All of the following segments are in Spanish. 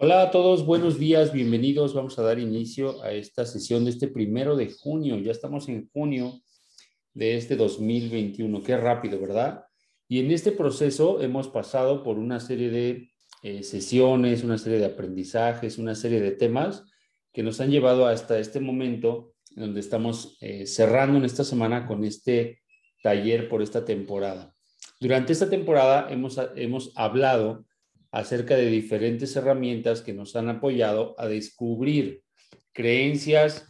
Hola a todos, buenos días, bienvenidos. Vamos a dar inicio a esta sesión de este primero de junio. Ya estamos en junio de este 2021. Qué rápido, ¿verdad? Y en este proceso hemos pasado por una serie de eh, sesiones, una serie de aprendizajes, una serie de temas que nos han llevado hasta este momento en donde estamos eh, cerrando en esta semana con este taller por esta temporada. Durante esta temporada hemos, hemos hablado acerca de diferentes herramientas que nos han apoyado a descubrir creencias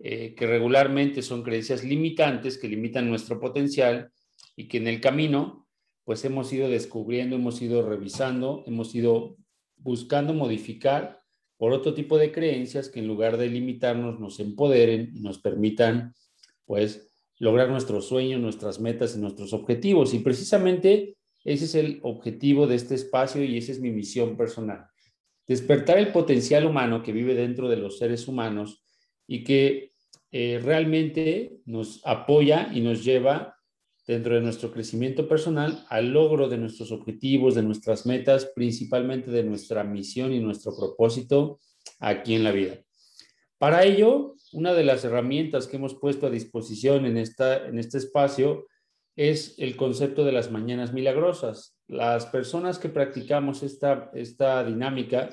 eh, que regularmente son creencias limitantes que limitan nuestro potencial y que en el camino pues hemos ido descubriendo, hemos ido revisando, hemos ido buscando modificar por otro tipo de creencias que en lugar de limitarnos nos empoderen y nos permitan pues lograr nuestros sueños, nuestras metas y nuestros objetivos. Y precisamente ese es el objetivo de este espacio y esa es mi misión personal. Despertar el potencial humano que vive dentro de los seres humanos y que eh, realmente nos apoya y nos lleva dentro de nuestro crecimiento personal al logro de nuestros objetivos, de nuestras metas, principalmente de nuestra misión y nuestro propósito aquí en la vida. Para ello, una de las herramientas que hemos puesto a disposición en, esta, en este espacio es el concepto de las mañanas milagrosas. Las personas que practicamos esta, esta dinámica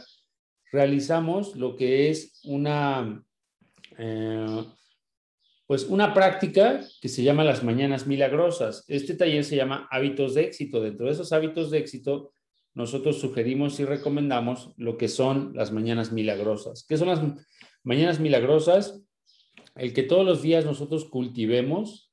realizamos lo que es una, eh, pues una práctica que se llama las mañanas milagrosas. Este taller se llama hábitos de éxito. Dentro de esos hábitos de éxito, nosotros sugerimos y recomendamos lo que son las mañanas milagrosas. ¿Qué son las mañanas milagrosas? El que todos los días nosotros cultivemos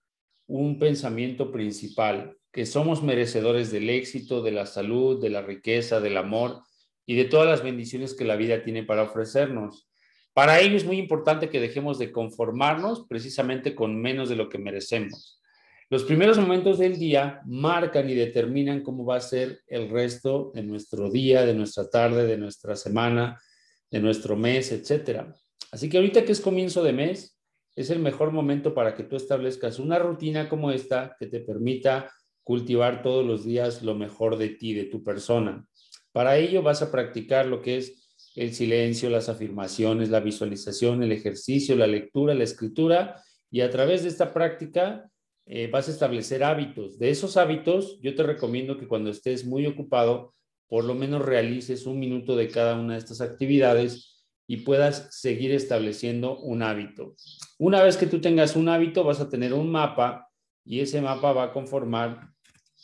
un pensamiento principal, que somos merecedores del éxito, de la salud, de la riqueza, del amor y de todas las bendiciones que la vida tiene para ofrecernos. Para ello es muy importante que dejemos de conformarnos precisamente con menos de lo que merecemos. Los primeros momentos del día marcan y determinan cómo va a ser el resto de nuestro día, de nuestra tarde, de nuestra semana, de nuestro mes, etcétera. Así que ahorita que es comienzo de mes, es el mejor momento para que tú establezcas una rutina como esta que te permita cultivar todos los días lo mejor de ti, de tu persona. Para ello vas a practicar lo que es el silencio, las afirmaciones, la visualización, el ejercicio, la lectura, la escritura y a través de esta práctica eh, vas a establecer hábitos. De esos hábitos, yo te recomiendo que cuando estés muy ocupado, por lo menos realices un minuto de cada una de estas actividades y puedas seguir estableciendo un hábito. Una vez que tú tengas un hábito, vas a tener un mapa y ese mapa va a conformar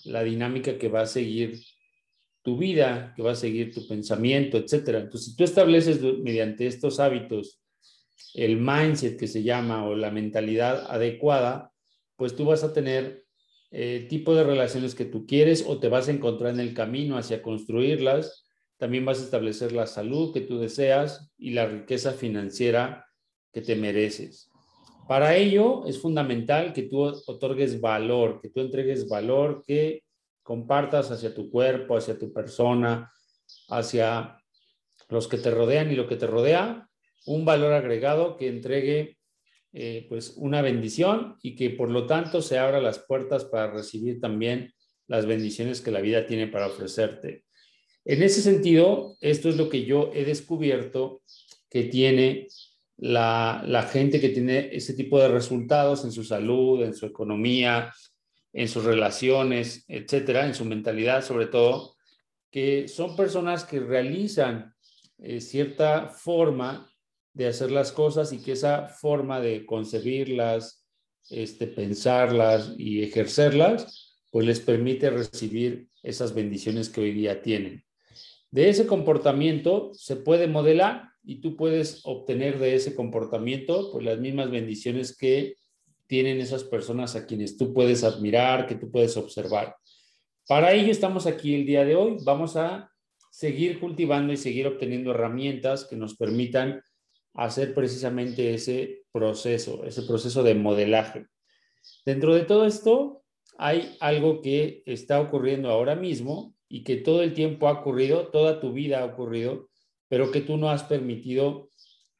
la dinámica que va a seguir tu vida, que va a seguir tu pensamiento, etcétera. Entonces, si tú estableces mediante estos hábitos el mindset que se llama o la mentalidad adecuada, pues tú vas a tener el eh, tipo de relaciones que tú quieres o te vas a encontrar en el camino hacia construirlas también vas a establecer la salud que tú deseas y la riqueza financiera que te mereces. Para ello es fundamental que tú otorgues valor, que tú entregues valor, que compartas hacia tu cuerpo, hacia tu persona, hacia los que te rodean y lo que te rodea, un valor agregado que entregue eh, pues una bendición y que por lo tanto se abra las puertas para recibir también las bendiciones que la vida tiene para ofrecerte. En ese sentido, esto es lo que yo he descubierto que tiene la, gente que tiene ese tipo de resultados en su salud, en su economía, en sus relaciones, etcétera, en su mentalidad sobre todo, que son personas que realizan eh, cierta forma de hacer las cosas y que esa forma de concebirlas, este, pensarlas y ejercerlas, pues les permite recibir esas bendiciones que hoy día tienen. De ese comportamiento se puede modelar y tú puedes obtener de ese comportamiento pues, las mismas bendiciones que tienen esas personas a quienes tú puedes admirar, que tú puedes observar. Para ello estamos aquí el día de hoy. Vamos a seguir cultivando y seguir obteniendo herramientas que nos permitan hacer precisamente ese proceso, ese proceso de modelaje. Dentro de todo esto hay algo que está ocurriendo ahora mismo y que todo el tiempo ha ocurrido, toda tu vida ha ocurrido, pero que tú no has permitido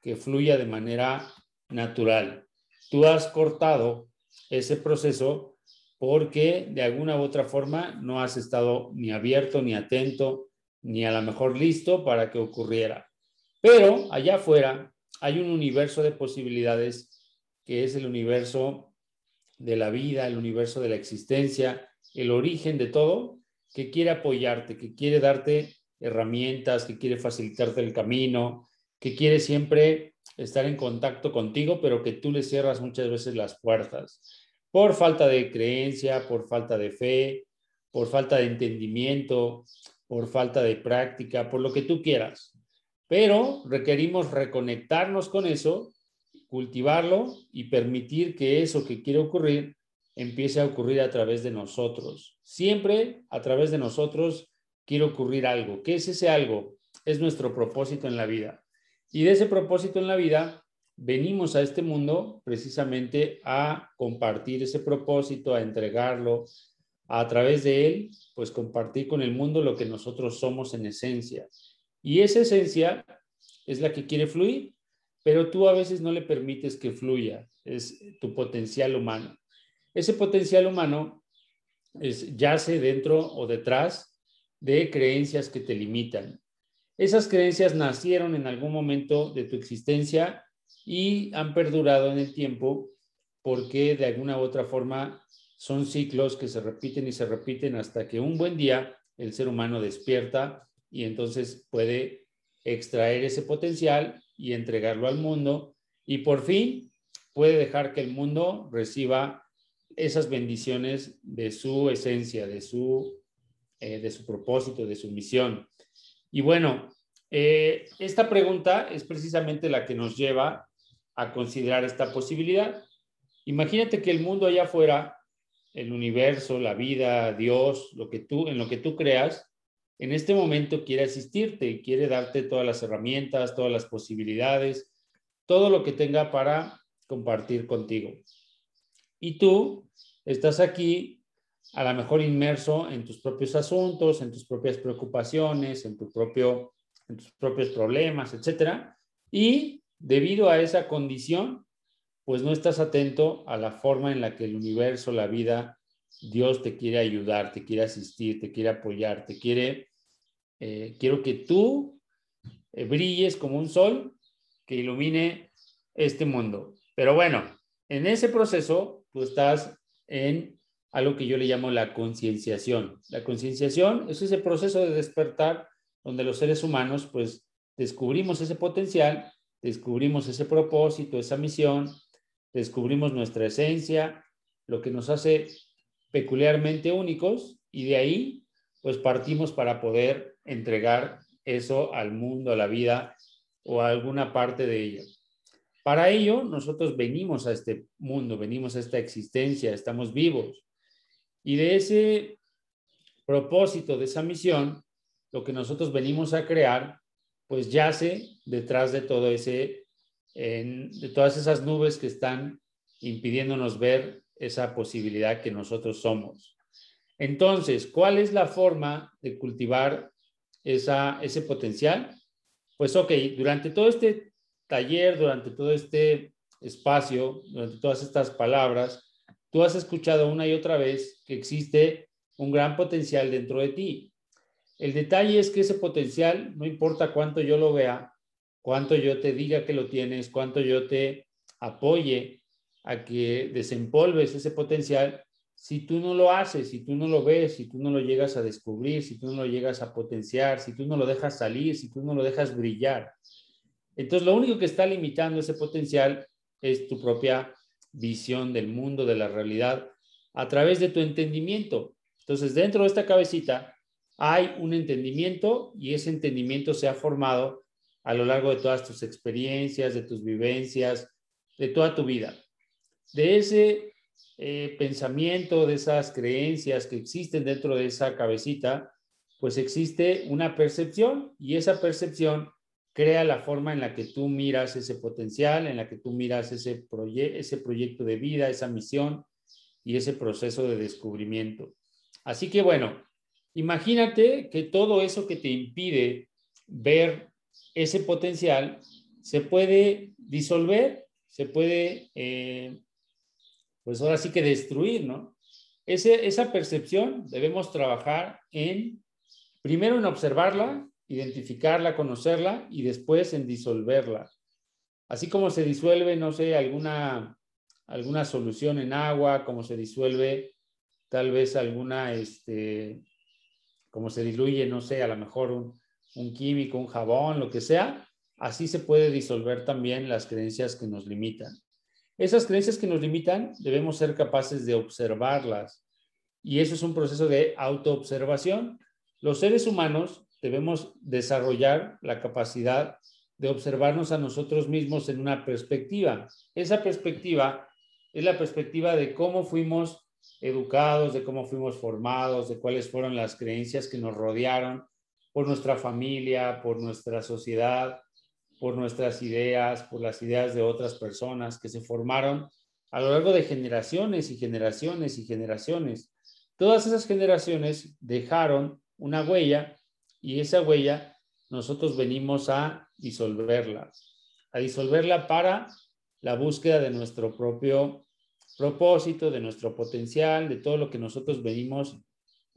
que fluya de manera natural. Tú has cortado ese proceso porque de alguna u otra forma no has estado ni abierto, ni atento, ni a lo mejor listo para que ocurriera. Pero allá afuera hay un universo de posibilidades que es el universo de la vida, el universo de la existencia, el origen de todo, que quiere apoyarte, que quiere darte herramientas, que quiere facilitarte el camino, que quiere siempre estar en contacto contigo, pero que tú le cierras muchas veces las puertas por falta de creencia, por falta de fe, por falta de entendimiento, por falta de práctica, por lo que tú quieras. Pero requerimos reconectarnos con eso, cultivarlo y permitir que eso que quiere ocurrir empiece a ocurrir a través de nosotros. Siempre a través de nosotros quiere ocurrir algo. ¿Qué es ese algo? Es nuestro propósito en la vida. Y de ese propósito en la vida venimos a este mundo precisamente a compartir ese propósito, a entregarlo, a través de él, pues compartir con el mundo lo que nosotros somos en esencia. Y esa esencia es la que quiere fluir, pero tú a veces no le permites que fluya, es tu potencial humano. Ese potencial humano es, yace dentro o detrás de creencias que te limitan. Esas creencias nacieron en algún momento de tu existencia y han perdurado en el tiempo porque de alguna u otra forma son ciclos que se repiten y se repiten hasta que un buen día el ser humano despierta y entonces puede extraer ese potencial y entregarlo al mundo y por fin puede dejar que el mundo reciba esas bendiciones de su esencia, de su, eh, de su propósito, de su misión. Y bueno, eh, esta pregunta es precisamente la que nos lleva a considerar esta posibilidad. Imagínate que el mundo allá afuera, el universo, la vida, Dios, lo que tú, en lo que tú creas, en este momento quiere asistirte, quiere darte todas las herramientas, todas las posibilidades, todo lo que tenga para compartir contigo. Y tú estás aquí a lo mejor inmerso en tus propios asuntos, en tus propias preocupaciones, en, tu propio, tus propios problemas, etcétera. Y debido a esa condición, pues no estás atento a la forma en la que el universo, la vida, Dios te quiere ayudar, te quiere asistir, te quiere apoyar, te quiere, eh, quiero que tú eh, brilles como un sol que ilumine este mundo. Pero bueno, en ese proceso tú estás en algo que yo le llamo la concienciación. La concienciación es ese proceso de despertar donde los seres humanos pues descubrimos ese potencial descubrimos ese propósito, esa misión, descubrimos nuestra esencia, lo que nos hace peculiarmente únicos y de ahí pues partimos para poder entregar eso al mundo, a la vida o a alguna parte de ella. Para ello, nosotros venimos a este mundo, venimos a esta existencia, estamos vivos. Y de ese propósito, de esa misión, lo que nosotros venimos a crear pues yace detrás de todo ese, de todas esas nubes que están impidiéndonos ver esa posibilidad que nosotros somos. Entonces, ¿cuál es la forma de cultivar esa, ese potencial? Pues ok, durante todo este taller, durante todo este espacio, durante todas estas palabras, tú has escuchado una y otra vez que existe un gran potencial dentro de ti. El detalle es que ese potencial, no importa cuánto yo lo vea, cuánto yo te diga que lo tienes, cuánto yo te apoye a que desempolves ese potencial, si tú no lo haces, si tú no lo ves, si tú no lo llegas a descubrir, si tú no lo llegas a potenciar, si tú no lo dejas salir, si tú no lo dejas brillar. Entonces, lo único que está limitando ese potencial es tu propia visión del mundo, de la realidad, a través de tu entendimiento. Entonces, dentro de esta cabecita hay un entendimiento y ese entendimiento se ha formado a lo largo de todas tus experiencias, de tus vivencias, de toda tu vida. De ese eh, pensamiento, de esas creencias que existen dentro de esa cabecita, pues existe una percepción y esa percepción crea la forma en la que tú miras ese potencial, en la que tú miras ese, ese proyecto de vida, esa misión y ese proceso de descubrimiento. Así que bueno, Imagínate que todo eso que te impide ver ese potencial se puede disolver, se puede, eh, pues ahora sí que destruir, ¿no? esa percepción debemos trabajar en, primero en observarla identificarla, conocerla y después en disolverla. Así como se disuelve, no sé, alguna, alguna solución en agua, como se disuelve tal vez alguna, este, como se diluye, no sé, a lo mejor un, un químico, un jabón, lo que sea, así se puede disolver también las creencias que nos limitan. Esas creencias que nos limitan debemos ser capaces de observarlas y eso es un proceso de autoobservación. Los seres humanos debemos desarrollar la capacidad de observarnos a nosotros mismos en una perspectiva. Esa perspectiva es la perspectiva de cómo fuimos educados, de cómo fuimos formados, de cuáles fueron las creencias que nos rodearon por nuestra familia, por nuestra sociedad, por nuestras ideas, por las ideas de otras personas que se formaron a lo largo de generaciones y generaciones y generaciones. Todas esas generaciones dejaron una huella y esa huella nosotros venimos a disolverla, a disolverla para la búsqueda de nuestro propio propósito, de nuestro potencial, de todo lo que nosotros venimos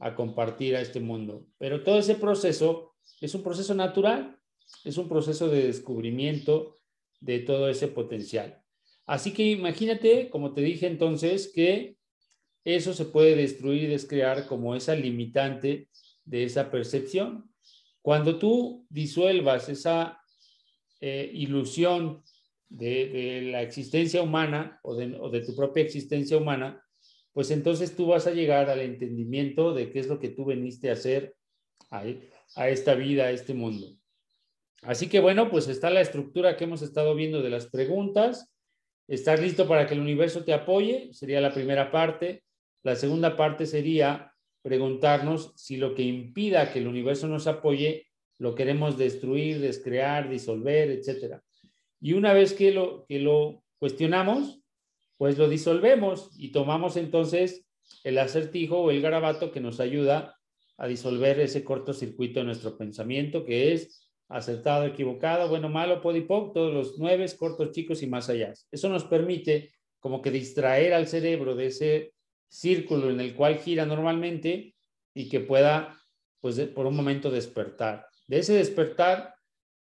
a compartir a este mundo. Pero todo ese proceso es un proceso natural, es un proceso de descubrimiento de todo ese potencial. Así que imagínate, como te dije entonces, que eso se puede destruir y descrear como esa limitante de esa percepción. Cuando tú disuelvas esa eh, ilusión de, la existencia humana o de, tu propia existencia humana, pues entonces tú vas a llegar al entendimiento de qué es lo que tú veniste a hacer a, a esta vida, a este mundo. Así que bueno, pues está la estructura que hemos estado viendo de las preguntas. ¿Estás listo para que el universo te apoye? Sería la primera parte. La segunda parte sería preguntarnos si lo que impida que el universo nos apoye lo queremos destruir, descrear, disolver, etc. Y una vez que lo, que lo cuestionamos, pues lo disolvemos y tomamos entonces el acertijo o el garabato que nos ayuda a disolver ese cortocircuito de nuestro pensamiento, que es acertado, equivocado, bueno, malo, podipoc, todos los nueve, cortos, chicos y más allá. Eso nos permite como que distraer al cerebro de ese círculo en el cual gira normalmente y que pueda, pues, por un momento despertar. De ese despertar,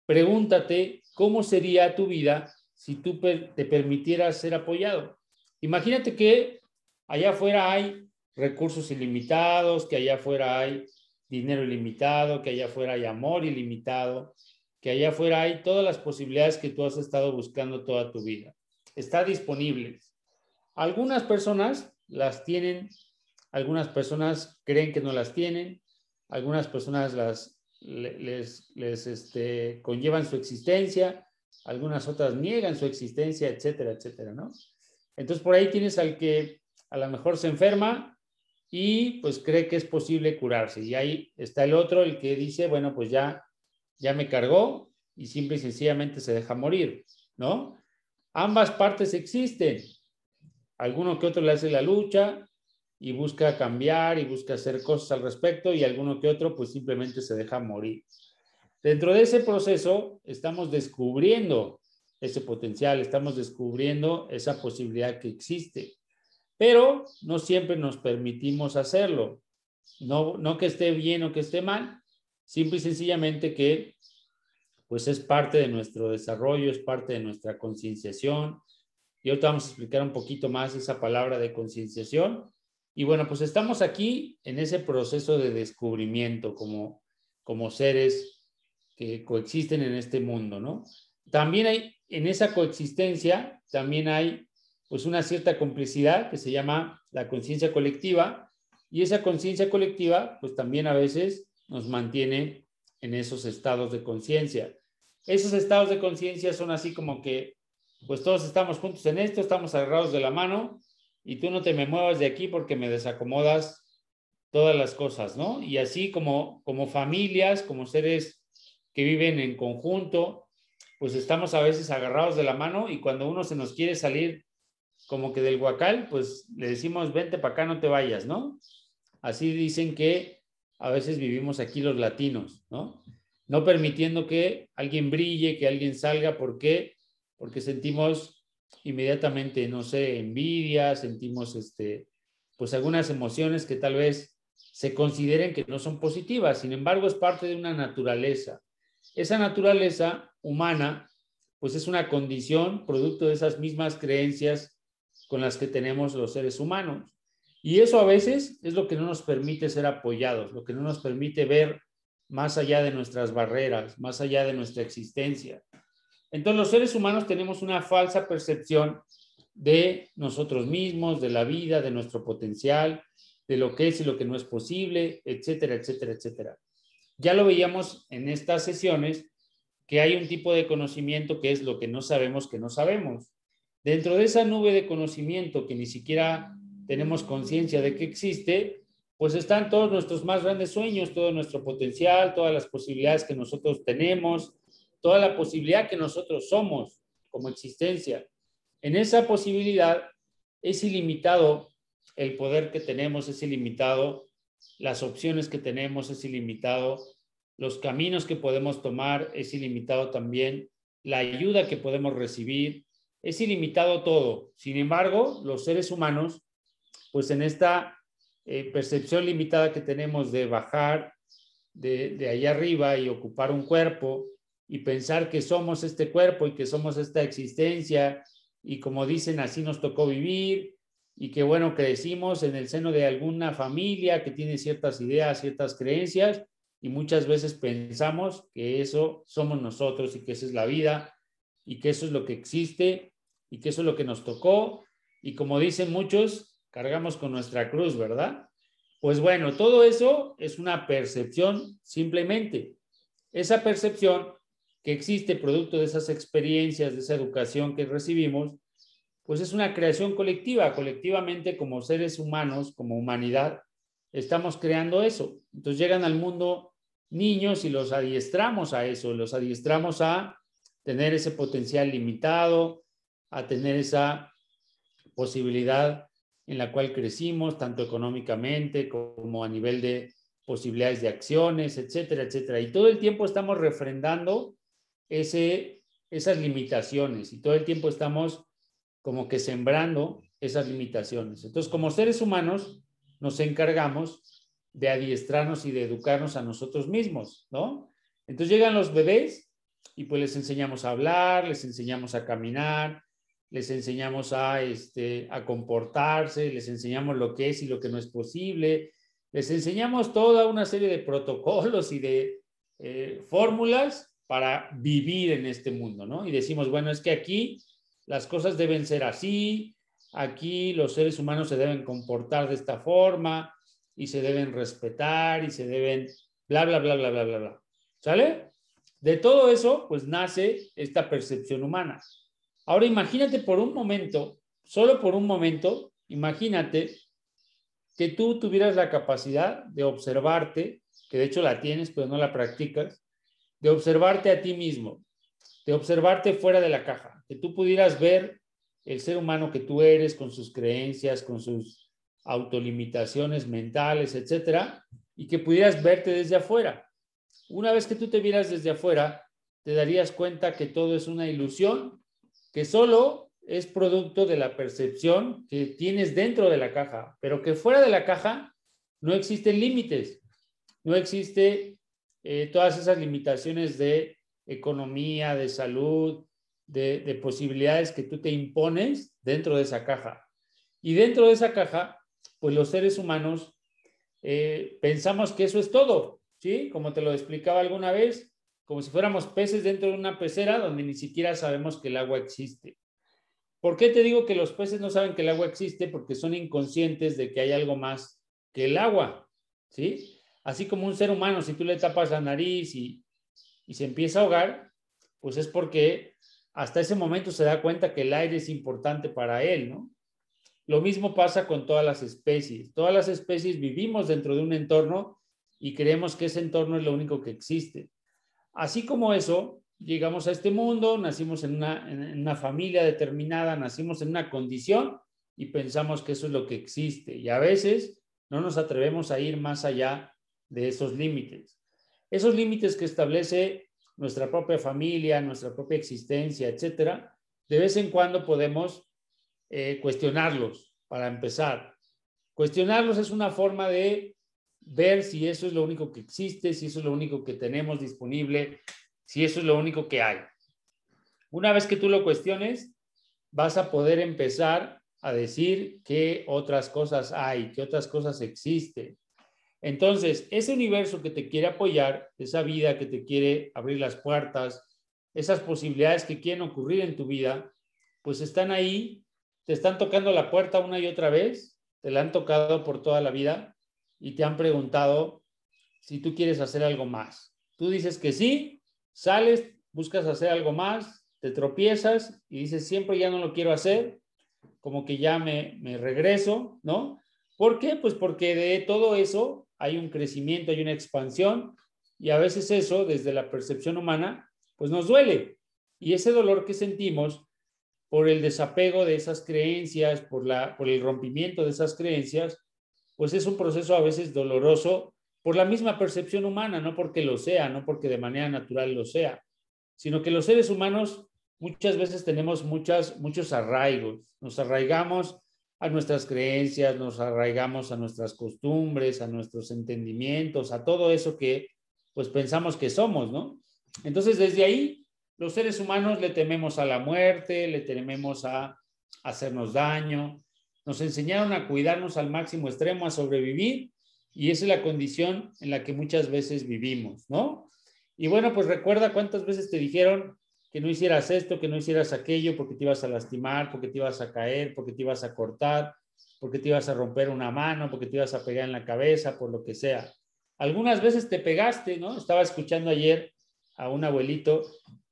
pregúntate cómo sería tu vida si tú te permitieras ser apoyado. Imagínate que allá afuera hay recursos ilimitados, que allá afuera hay dinero ilimitado, que allá afuera hay amor ilimitado, que allá afuera hay todas las posibilidades que tú has estado buscando toda tu vida. Está disponible. Algunas personas las tienen, algunas personas creen que no las tienen, algunas personas las les, les este, conllevan su existencia, algunas otras niegan su existencia, etcétera, etcétera, ¿no? Entonces por ahí tienes al que a lo mejor se enferma y pues cree que es posible curarse. Y ahí está el otro, el que dice, bueno, pues ya, ya me cargó y simple y sencillamente se deja morir, ¿no? Ambas partes existen alguno que otro le hace la lucha y busca cambiar y busca hacer cosas al respecto y alguno que otro pues simplemente se deja morir. Dentro de ese proceso estamos descubriendo ese potencial, estamos descubriendo esa posibilidad que existe, pero no siempre nos permitimos hacerlo. No, no que esté bien o que esté mal, simple y sencillamente que pues es parte de nuestro desarrollo, es parte de nuestra concienciación, y ahorita vamos a explicar un poquito más esa palabra de concienciación. Y bueno, pues estamos aquí en ese proceso de descubrimiento como, como seres que coexisten en este mundo, ¿no? También hay, en esa coexistencia, también hay pues una cierta complicidad que se llama la conciencia colectiva y esa conciencia colectiva pues también a veces nos mantiene en esos estados de conciencia. Esos estados de conciencia son así como que pues todos estamos juntos en esto, estamos agarrados de la mano y tú no te me muevas de aquí porque me desacomodas todas las cosas, ¿no? Y así como, como familias, como seres que viven en conjunto, pues estamos a veces agarrados de la mano y cuando uno se nos quiere salir como que del huacal, pues le decimos, vente para acá, no te vayas, ¿no? Así dicen que a veces vivimos aquí los latinos, ¿no? No permitiendo que alguien brille, que alguien salga, porque porque sentimos inmediatamente, no sé, envidia, sentimos este, pues algunas emociones que tal vez se consideren que no son positivas. Sin embargo, es parte de una naturaleza. Esa naturaleza humana, pues es una condición producto de esas mismas creencias con las que tenemos los seres humanos. Y eso a veces es lo que no nos permite ser apoyados, lo que no nos permite ver más allá de nuestras barreras, más allá de nuestra existencia. Entonces los seres humanos tenemos una falsa percepción de nosotros mismos, de la vida, de nuestro potencial, de lo que es y lo que no es posible, etcétera, etcétera, etcétera. Ya lo veíamos en estas sesiones que hay un tipo de conocimiento que es lo que no sabemos que no sabemos. Dentro de esa nube de conocimiento que ni siquiera tenemos conciencia de que existe, pues están todos nuestros más grandes sueños, todo nuestro potencial, todas las posibilidades que nosotros tenemos, toda la posibilidad que nosotros somos como existencia. En esa posibilidad es ilimitado el poder que tenemos, es ilimitado las opciones que tenemos, es ilimitado los caminos que podemos tomar, es ilimitado también la ayuda que podemos recibir, es ilimitado todo. Sin embargo, los seres humanos, pues en esta eh, percepción limitada que tenemos de bajar de, de allá arriba y ocupar un cuerpo y pensar que somos este cuerpo y que somos esta existencia y como dicen, así nos tocó vivir y que bueno, crecimos en el seno de alguna familia que tiene ciertas ideas, ciertas creencias y muchas veces pensamos que eso somos nosotros y que esa es la vida y que eso es lo que existe y que eso es lo que nos tocó y como dicen muchos, cargamos con nuestra cruz, ¿verdad? Pues bueno, todo eso es una percepción simplemente. Esa percepción que existe producto de esas experiencias, de esa educación que recibimos, pues es una creación colectiva. Colectivamente, como seres humanos, como humanidad, estamos creando eso. Entonces llegan al mundo niños y los adiestramos a eso, los adiestramos a tener ese potencial limitado, a tener esa posibilidad en la cual crecimos, tanto económicamente como a nivel de posibilidades de acciones, etcétera, etcétera. Y todo el tiempo estamos refrendando ese, esas limitaciones y todo el tiempo estamos como que sembrando esas limitaciones. Entonces, como seres humanos, nos encargamos de adiestrarnos y de educarnos a nosotros mismos, ¿no? Entonces llegan los bebés y pues les enseñamos a hablar, les enseñamos a caminar, les enseñamos a, este, a comportarse, les enseñamos lo que es y lo que no es posible, les enseñamos toda una serie de protocolos y de eh, fórmulas para vivir en este mundo, ¿no? Y decimos, bueno, es que aquí las cosas deben ser así, aquí los seres humanos se deben comportar de esta forma y se deben respetar y se deben bla, bla, bla, bla, bla, bla, bla. ¿Sale? De todo eso, pues nace esta percepción humana. Ahora imagínate por un momento, solo por un momento, imagínate que tú tuvieras la capacidad de observarte, que de hecho la tienes, pero no la practicas, de observarte a ti mismo, de observarte fuera de la caja, que tú pudieras ver el ser humano que tú eres con sus creencias, con sus autolimitaciones mentales, etcétera, y que pudieras verte desde afuera. Una vez que tú te vieras desde afuera, te darías cuenta que todo es una ilusión, que solo es producto de la percepción que tienes dentro de la caja, pero que fuera de la caja no existen límites, no existe eh, todas esas limitaciones de economía, de salud, de, posibilidades que tú te impones dentro de esa caja. Y dentro de esa caja, pues los seres humanos eh, pensamos que eso es todo, ¿sí? Como te lo explicaba alguna vez, como si fuéramos peces dentro de una pecera donde ni siquiera sabemos que el agua existe. ¿Por qué te digo que los peces no saben que el agua existe? Porque son inconscientes de que hay algo más que el agua, ¿sí? Así como un ser humano, si tú le tapas la nariz y, se empieza a ahogar, pues es porque hasta ese momento se da cuenta que el aire es importante para él, ¿no? Lo mismo pasa con todas las especies. Todas las especies vivimos dentro de un entorno y creemos que ese entorno es lo único que existe. Así como eso, llegamos a este mundo, nacimos en una, familia determinada, nacimos en una condición y pensamos que eso es lo que existe. Y a veces no nos atrevemos a ir más allá de esos límites. Esos límites que establece nuestra propia familia, nuestra propia existencia, etcétera, de vez en cuando podemos eh, cuestionarlos para empezar. Cuestionarlos es una forma de, ver si eso es lo único que existe, si eso es lo único que tenemos disponible, si eso es lo único que hay. Una vez que tú lo cuestiones, vas a poder empezar a decir qué otras cosas hay, qué otras cosas existen. Entonces, ese universo que te quiere apoyar, esa vida que te quiere abrir las puertas, esas posibilidades que quieren ocurrir en tu vida, pues están ahí, te están tocando la puerta una y otra vez, te la han tocado por toda la vida y te han preguntado si tú quieres hacer algo más. Tú dices que sí, sales, buscas hacer algo más, te tropiezas y dices siempre ya no lo quiero hacer, como que ya me, me regreso, ¿no? ¿Por qué? Pues porque de todo eso hay un crecimiento, hay una expansión y a veces eso, desde la percepción humana, pues nos duele. Y ese dolor que sentimos por el desapego de esas creencias, por, la, por el rompimiento de esas creencias, pues es un proceso a veces doloroso por la misma percepción humana, no porque lo sea, no porque de manera natural lo sea, sino que los seres humanos muchas veces tenemos muchas, muchos arraigos, nos arraigamos a nuestras creencias, nos arraigamos a nuestras costumbres, a nuestros entendimientos, a todo eso que pues pensamos que somos, ¿no? Entonces desde ahí los seres humanos le tememos a la muerte, le tememos a hacernos daño, nos enseñaron a cuidarnos al máximo extremo, a sobrevivir, y esa es la condición en la que muchas veces vivimos, ¿no? Y bueno, pues recuerda cuántas veces te dijeron que no hicieras esto, que no hicieras aquello, porque te ibas a lastimar, porque te ibas a caer, porque te ibas a cortar, porque te ibas a romper una mano, porque te ibas a pegar en la cabeza, por lo que sea. Algunas veces te pegaste, ¿no? Estaba escuchando ayer a un abuelito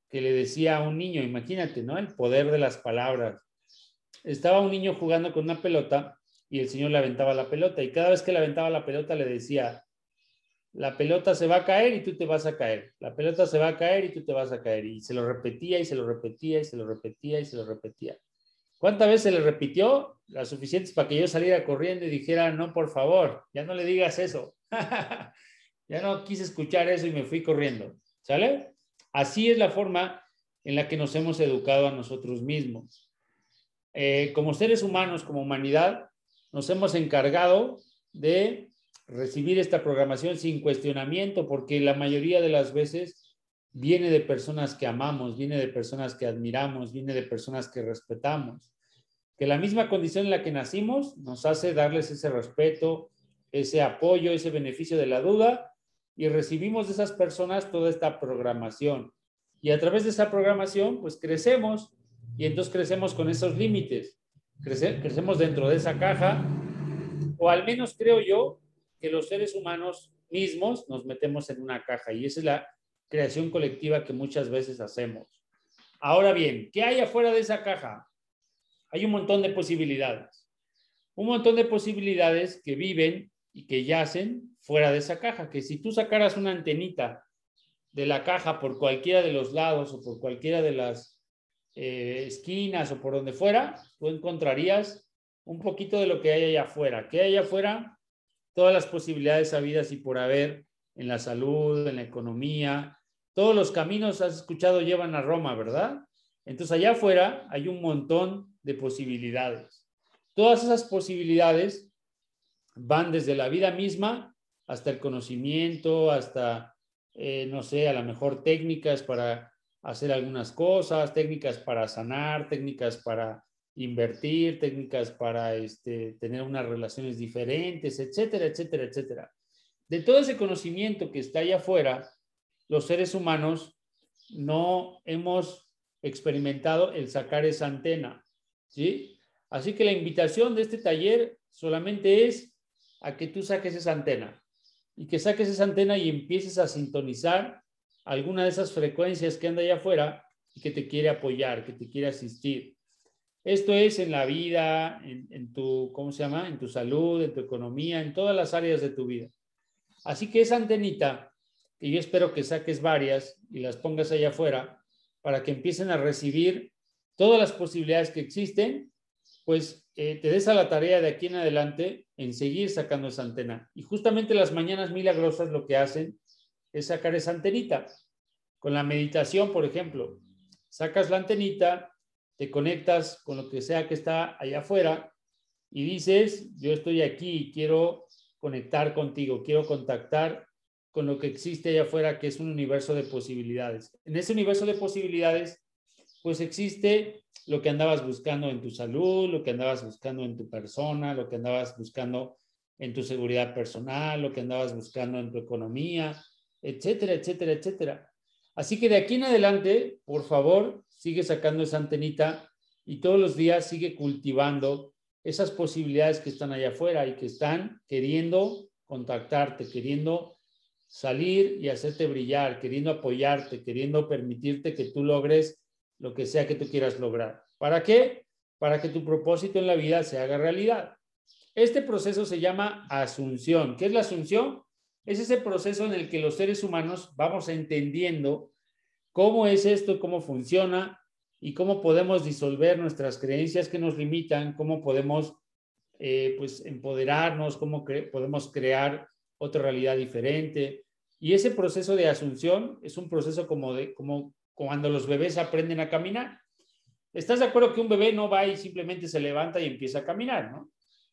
que le decía a un niño, imagínate, ¿no? El poder de las palabras. Estaba un niño jugando con una pelota y el señor le aventaba la pelota y cada vez que le aventaba la pelota le decía, la pelota se va a caer y tú te vas a caer, la pelota se va a caer y tú te vas a caer. Y se lo repetía y se lo repetía y se lo repetía y se lo repetía. ¿Cuántas veces le repitió? Las suficientes para que yo saliera corriendo y dijera, no, por favor, ya no le digas eso. ya no quise escuchar eso y me fui corriendo. ¿Sale? Así es la forma en la que nos hemos educado a nosotros mismos. Eh, como seres humanos, como humanidad, nos hemos encargado de recibir esta programación sin cuestionamiento, porque la mayoría de las veces viene de personas que amamos, viene de personas que admiramos, viene de personas que respetamos. Que la misma condición en la que nacimos nos hace darles ese respeto, ese apoyo, ese beneficio de la duda y recibimos de esas personas toda esta programación. Y a través de esa programación, pues crecemos y entonces crecemos con esos límites. crecemos dentro de esa caja, o al menos creo yo que los seres humanos mismos nos metemos en una caja y esa es la creación colectiva que muchas veces hacemos. Ahora bien, ¿qué hay afuera de esa caja? Hay un montón de posibilidades. Un montón de posibilidades que viven y que yacen fuera de esa caja, que si tú sacaras una antenita de la caja por cualquiera de los lados o por cualquiera de las eh, esquinas o por donde fuera, tú encontrarías un poquito de lo que hay allá afuera. ¿Qué hay allá afuera? Todas las posibilidades habidas y por haber en la salud, en la economía. Todos los caminos, has escuchado, llevan a Roma, ¿verdad? Entonces allá afuera hay un montón de posibilidades. Todas esas posibilidades van desde la vida misma hasta el conocimiento, hasta, eh, no sé, a lo mejor técnicas para hacer algunas cosas, técnicas para sanar, técnicas para invertir, técnicas para este, tener unas relaciones diferentes, etcétera, etcétera, etcétera. De todo ese conocimiento que está allá afuera, los seres humanos no hemos experimentado el sacar esa antena, ¿sí? Así que la invitación de este taller solamente es a que tú saques esa antena y que saques esa antena y empieces a sintonizar alguna de esas frecuencias que anda allá afuera y que te quiere apoyar, que te quiere asistir. Esto es en la vida, en, tu, ¿cómo se llama? En tu salud, en tu economía, en todas las áreas de tu vida. Así que esa antenita, y yo espero que saques varias y las pongas allá afuera para que empiecen a recibir todas las posibilidades que existen, pues eh, te des a la tarea de aquí en adelante en seguir sacando esa antena. Y justamente las mañanas milagrosas lo que hacen es sacar esa antenita. Con la meditación, por ejemplo, sacas la antenita, te conectas con lo que sea que está allá afuera y dices, yo estoy aquí y quiero conectar contigo, quiero contactar con lo que existe allá afuera, que es un universo de posibilidades. En ese universo de posibilidades, pues existe lo que andabas buscando en tu salud, lo que andabas buscando en tu persona, lo que andabas buscando en tu seguridad personal, lo que andabas buscando en tu economía, etcétera, etcétera, etcétera. Así que de aquí en adelante, por favor, sigue sacando esa antenita y todos los días sigue cultivando esas posibilidades que están allá afuera y que están queriendo contactarte, queriendo salir y hacerte brillar, queriendo apoyarte, queriendo permitirte que tú logres lo que sea que tú quieras lograr. ¿Para qué? Para que tu propósito en la vida se haga realidad. Este proceso se llama asunción. ¿Qué es la asunción? Es ese proceso en el que los seres humanos vamos entendiendo cómo es esto, cómo funciona, y cómo podemos disolver nuestras creencias que nos limitan, cómo podemos eh, pues empoderarnos, cómo podemos crear otra realidad diferente. Y ese proceso de asunción es un proceso como, de, como cuando los bebés aprenden a caminar. ¿Estás de acuerdo que un bebé no va y simplemente se levanta y empieza a caminar, no?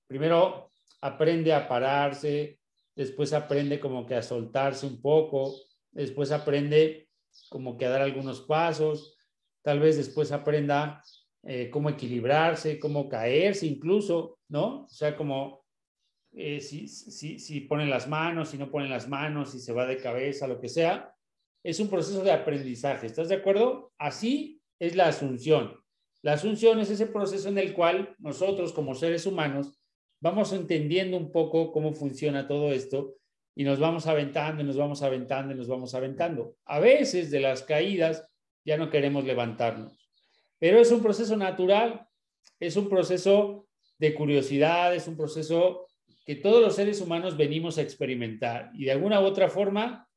Primero aprende a pararse, después aprende como que a soltarse un poco, después aprende como que a dar algunos pasos, tal vez después aprenda eh, cómo equilibrarse, cómo caerse incluso, ¿no? O sea, como eh, si, si, si ponen las manos, si no ponen las manos, si se va de cabeza, lo que sea. Es un proceso de aprendizaje, ¿estás de acuerdo? Así es la asunción. La asunción es ese proceso en el cual nosotros como seres humanos vamos entendiendo un poco cómo funciona todo esto y nos vamos aventando y nos vamos aventando y nos vamos aventando. A veces de las caídas ya no queremos levantarnos. Pero es un proceso natural, es un proceso de curiosidad, es un proceso que todos los seres humanos venimos a experimentar. Y de alguna u otra forma,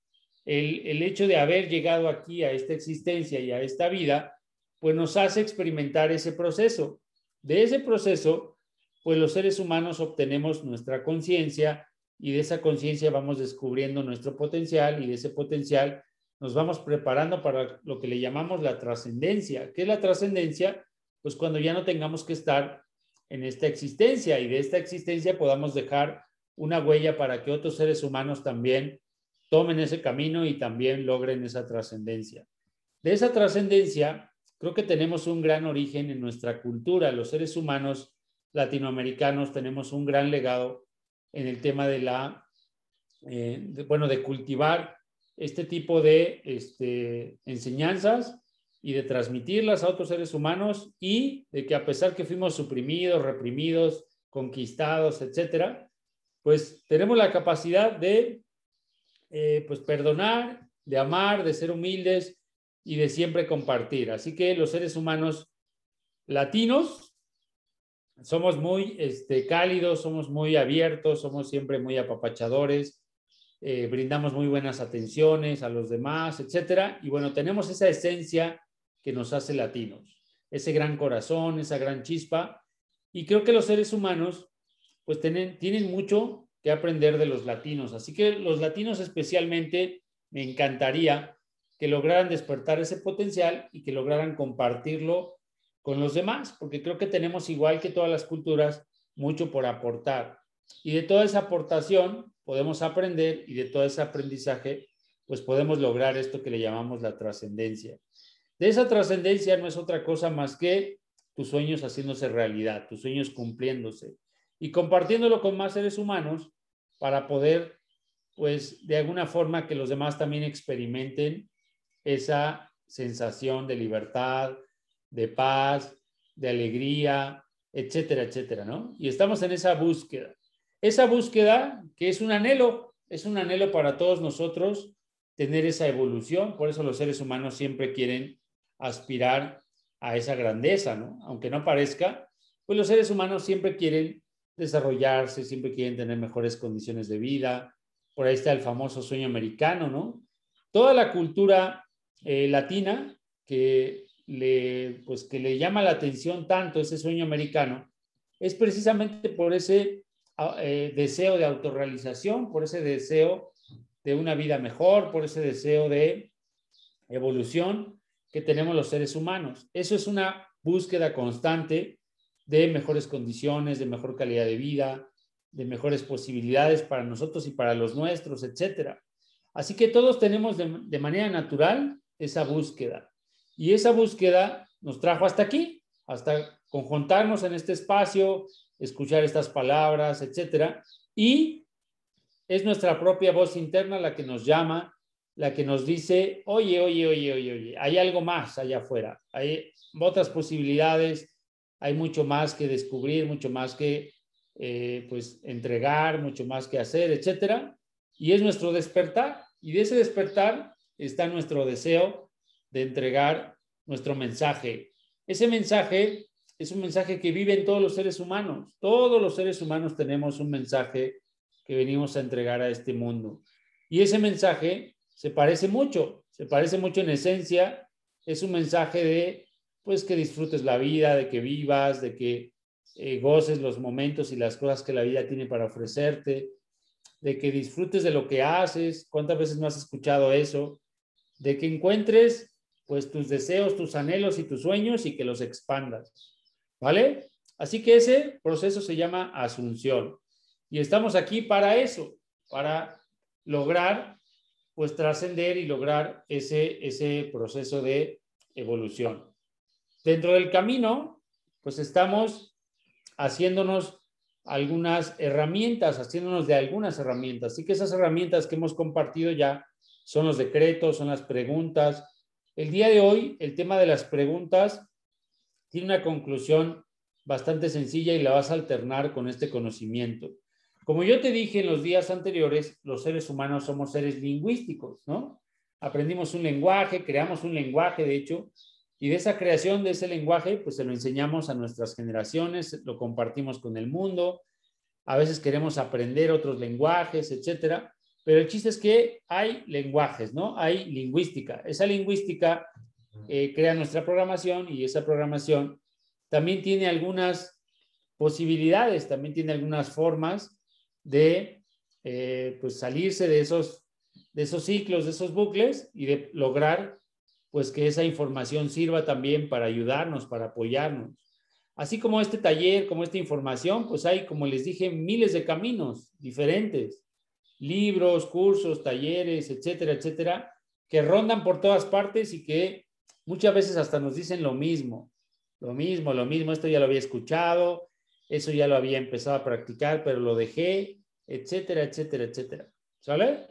el, el hecho de haber llegado aquí a esta existencia y a esta vida, pues nos hace experimentar ese proceso. De ese proceso, pues los seres humanos obtenemos nuestra conciencia y de esa conciencia vamos descubriendo nuestro potencial y de ese potencial nos vamos preparando para lo que le llamamos la trascendencia. ¿Qué es la trascendencia? Pues cuando ya no tengamos que estar en esta existencia y de esta existencia podamos dejar una huella para que otros seres humanos también tomen ese camino y también logren esa trascendencia. De esa trascendencia, creo que tenemos un gran origen en nuestra cultura. Los seres humanos latinoamericanos tenemos un gran legado en el tema de la, eh, bueno, de cultivar este tipo de este, enseñanzas y de transmitirlas a otros seres humanos y de que a pesar que fuimos suprimidos, reprimidos, conquistados, etcétera, pues tenemos la capacidad de eh, pues perdonar, de amar, de ser humildes y de siempre compartir. Así que los seres humanos latinos somos muy este, cálidos, somos muy abiertos, somos siempre muy apapachadores, eh, brindamos muy buenas atenciones a los demás, etcétera. Y bueno, tenemos esa esencia que nos hace latinos, ese gran corazón, esa gran chispa. Y creo que los seres humanos, pues tienen, tienen mucho que aprender de los latinos. Así que los latinos especialmente, me encantaría que lograran despertar ese potencial y que lograran compartirlo con los demás, porque creo que tenemos, igual que todas las culturas, mucho por aportar. Y de toda esa aportación, podemos aprender y de todo ese aprendizaje, pues podemos lograr esto que le llamamos la trascendencia. De esa trascendencia no es otra cosa más que tus sueños haciéndose realidad, tus sueños cumpliéndose y compartiéndolo con más seres humanos para poder, pues, de alguna forma que los demás también experimenten esa sensación de libertad, de paz, de alegría, etcétera, etcétera, ¿no? Y estamos en esa búsqueda. Esa búsqueda que es un anhelo, es un anhelo para todos nosotros tener esa evolución, por eso los seres humanos siempre quieren aspirar a esa grandeza, ¿no? Aunque no parezca, pues los seres humanos siempre quieren desarrollarse, siempre quieren tener mejores condiciones de vida. Por ahí está el famoso sueño americano, ¿no? Toda la cultura eh, latina que le, pues, que le llama la atención tanto ese sueño americano es precisamente por ese eh, deseo de autorrealización, por ese deseo de una vida mejor, por ese deseo de evolución que tenemos los seres humanos. Eso es una búsqueda constante de mejores condiciones, de mejor calidad de vida, de mejores posibilidades para nosotros y para los nuestros, etcétera. Así que todos tenemos de, de manera natural esa búsqueda. Y esa búsqueda nos trajo hasta aquí, hasta conjuntarnos en este espacio, escuchar estas palabras, etcétera. Y es nuestra propia voz interna la que nos llama, la que nos dice, oye, oye, oye, oye, oye, hay algo más allá afuera, hay otras posibilidades, hay mucho más que descubrir, mucho más que eh, pues entregar, mucho más que hacer, etcétera. Y es nuestro despertar. Y de ese despertar está nuestro deseo de entregar nuestro mensaje. Ese mensaje es un mensaje que vive en todos los seres humanos. Todos los seres humanos tenemos un mensaje que venimos a entregar a este mundo. Y ese mensaje se parece mucho, se parece mucho en esencia. Es un mensaje de, pues, que disfrutes la vida, de que vivas, de que eh, goces los momentos y las cosas que la vida tiene para ofrecerte, de que disfrutes de lo que haces. ¿Cuántas veces no has escuchado eso? De que encuentres pues tus deseos, tus anhelos y tus sueños y que los expandas. ¿Vale? Así que ese proceso se llama asunción. Y estamos aquí para eso, para lograr pues trascender y lograr ese, ese proceso de evolución. Dentro del camino, pues estamos haciéndonos algunas herramientas, haciéndonos de algunas herramientas. Así que esas herramientas que hemos compartido ya son los decretos, son las preguntas. El día de hoy, el tema de las preguntas tiene una conclusión bastante sencilla y la vas a alternar con este conocimiento. Como yo te dije en los días anteriores, los seres humanos somos seres lingüísticos, ¿no? Aprendimos un lenguaje, creamos un lenguaje, de hecho, y de esa creación de ese lenguaje, pues se lo enseñamos a nuestras generaciones, lo compartimos con el mundo. A veces queremos aprender otros lenguajes, etcétera. Pero el chiste es que hay lenguajes, ¿no? Hay lingüística. Esa lingüística eh, crea nuestra programación y esa programación también tiene algunas posibilidades, también tiene algunas formas de eh, pues salirse de esos, de esos ciclos, de esos bucles y de lograr pues que esa información sirva también para ayudarnos, para apoyarnos. Así como este taller, como esta información, pues hay, como les dije, miles de caminos diferentes, libros, cursos, talleres, etcétera, etcétera, que rondan por todas partes y que muchas veces hasta nos dicen lo mismo, lo mismo, lo mismo, esto ya lo había escuchado, eso ya lo había empezado a practicar, pero lo dejé, etcétera, etcétera, etcétera. ¿Sale?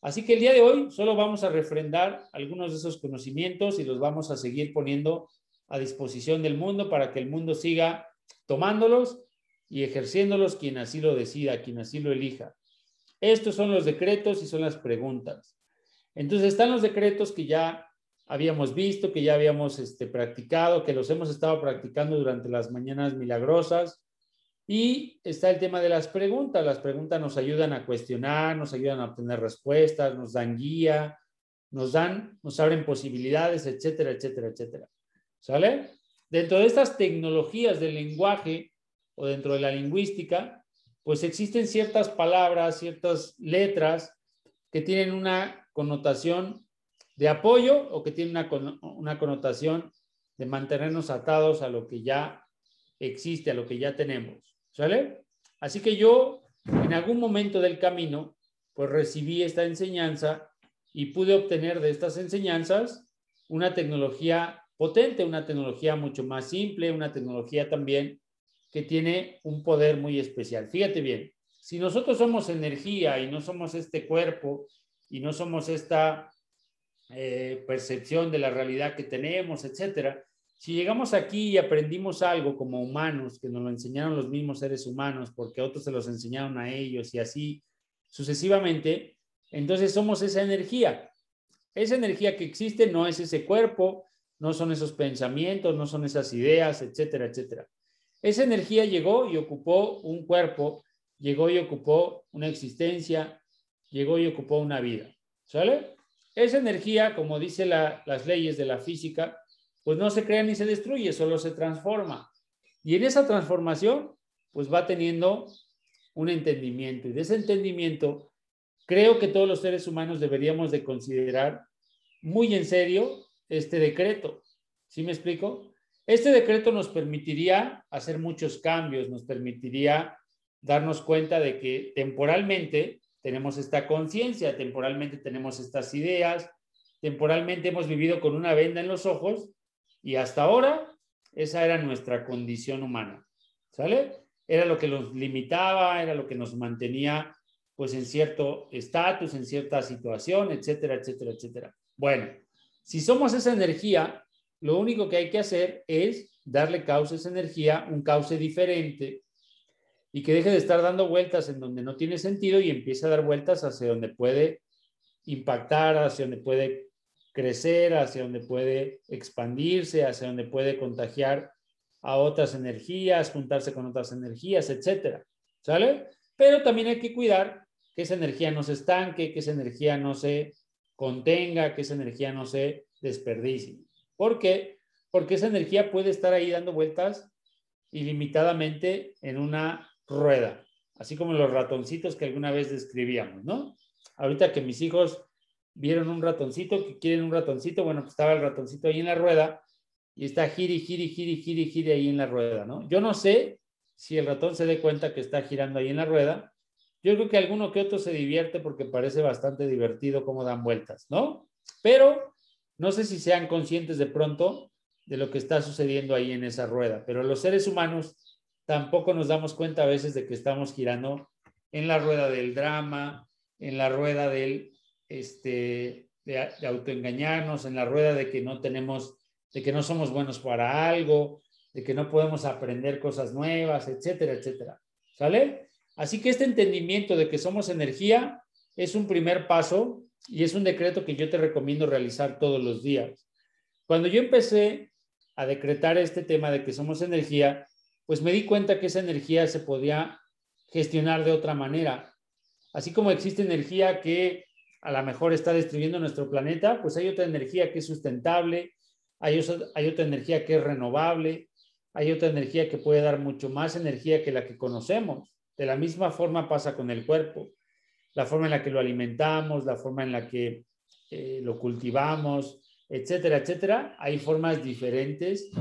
Así que el día de hoy solo vamos a refrendar algunos de esos conocimientos y los vamos a seguir poniendo a disposición del mundo para que el mundo siga tomándolos y ejerciéndolos quien así lo decida, quien así lo elija. Estos son los decretos y son las preguntas. Entonces están los decretos que ya habíamos visto, que ya habíamos este, practicado, que los hemos estado practicando durante las mañanas milagrosas, y está el tema de las preguntas. Las preguntas nos ayudan a cuestionar, nos ayudan a obtener respuestas, nos dan guía, nos dan, nos abren posibilidades, etcétera, etcétera, etcétera. ¿Sale? Dentro de estas tecnologías del lenguaje o dentro de la lingüística, pues existen ciertas palabras, ciertas letras que tienen una connotación de apoyo o que tienen una, una connotación de mantenernos atados a lo que ya existe, a lo que ya tenemos. ¿Sale? Así que yo en algún momento del camino, pues recibí esta enseñanza y pude obtener de estas enseñanzas una tecnología potente, una tecnología mucho más simple, una tecnología también que tiene un poder muy especial. Fíjate bien, si nosotros somos energía y no somos este cuerpo y no somos esta eh, percepción de la realidad que tenemos, etcétera, si llegamos aquí y aprendimos algo como humanos, que nos lo enseñaron los mismos seres humanos, porque otros se los enseñaron a ellos y así sucesivamente, entonces somos esa energía. Esa energía que existe no es ese cuerpo, no son esos pensamientos, no son esas ideas, etcétera, etcétera. Esa energía llegó y ocupó un cuerpo, llegó y ocupó una existencia, llegó y ocupó una vida. ¿Sale? Esa energía, como dice las leyes de la física, pues no se crea ni se destruye, solo se transforma. Y en esa transformación, pues va teniendo un entendimiento. Y de ese entendimiento, creo que todos los seres humanos deberíamos de considerar muy en serio este decreto. ¿Sí me explico? Este decreto nos permitiría hacer muchos cambios, nos permitiría darnos cuenta de que temporalmente tenemos esta conciencia, temporalmente tenemos estas ideas, temporalmente hemos vivido con una venda en los ojos y hasta ahora esa era nuestra condición humana. ¿Sale? Era lo que nos limitaba, era lo que nos mantenía pues en cierto estatus, en cierta situación, etcétera, etcétera, etcétera. Bueno, si somos esa energía, lo único que hay que hacer es darle cauce a esa energía, un cauce diferente, y que deje de estar dando vueltas en donde no tiene sentido y empiece a dar vueltas hacia donde puede impactar, hacia donde puede crecer, hacia donde puede expandirse, hacia donde puede contagiar a otras energías, juntarse con otras energías, etcétera. ¿Sale? Pero también hay que cuidar que esa energía no se estanque, que esa energía no se contenga, que esa energía no se desperdicie. ¿Por qué? Porque esa energía puede estar ahí dando vueltas ilimitadamente en una rueda, así como los ratoncitos que alguna vez describíamos, ¿no? Ahorita que mis hijos vieron un ratoncito, que quieren un ratoncito, bueno, pues estaba el ratoncito ahí en la rueda y está giri, giri, giri, giri, giri ahí en la rueda, ¿no? Yo no sé si el ratón se dé cuenta que está girando ahí en la rueda, yo creo que alguno que otro se divierte porque parece bastante divertido cómo dan vueltas, ¿no? Pero no sé si sean conscientes de pronto de lo que está sucediendo ahí en esa rueda, pero los seres humanos tampoco nos damos cuenta a veces de que estamos girando en la rueda del drama, en la rueda del, este, de, de autoengañarnos, en la rueda de que no tenemos, de que no somos buenos para algo, de que no podemos aprender cosas nuevas, etcétera, etcétera. ¿Sale? Así que este entendimiento de que somos energía es un primer paso y es un decreto que yo te recomiendo realizar todos los días. Cuando yo empecé a decretar este tema de que somos energía, pues me di cuenta que esa energía se podía gestionar de otra manera. Así como existe energía que a lo mejor está destruyendo nuestro planeta, pues hay otra energía que es sustentable, hay, hay otra energía que es renovable, hay otra energía que puede dar mucho más energía que la que conocemos. De la misma forma pasa con el cuerpo. La forma en la que lo alimentamos, la forma en la que eh, lo cultivamos, etcétera, etcétera. Hay formas diferentes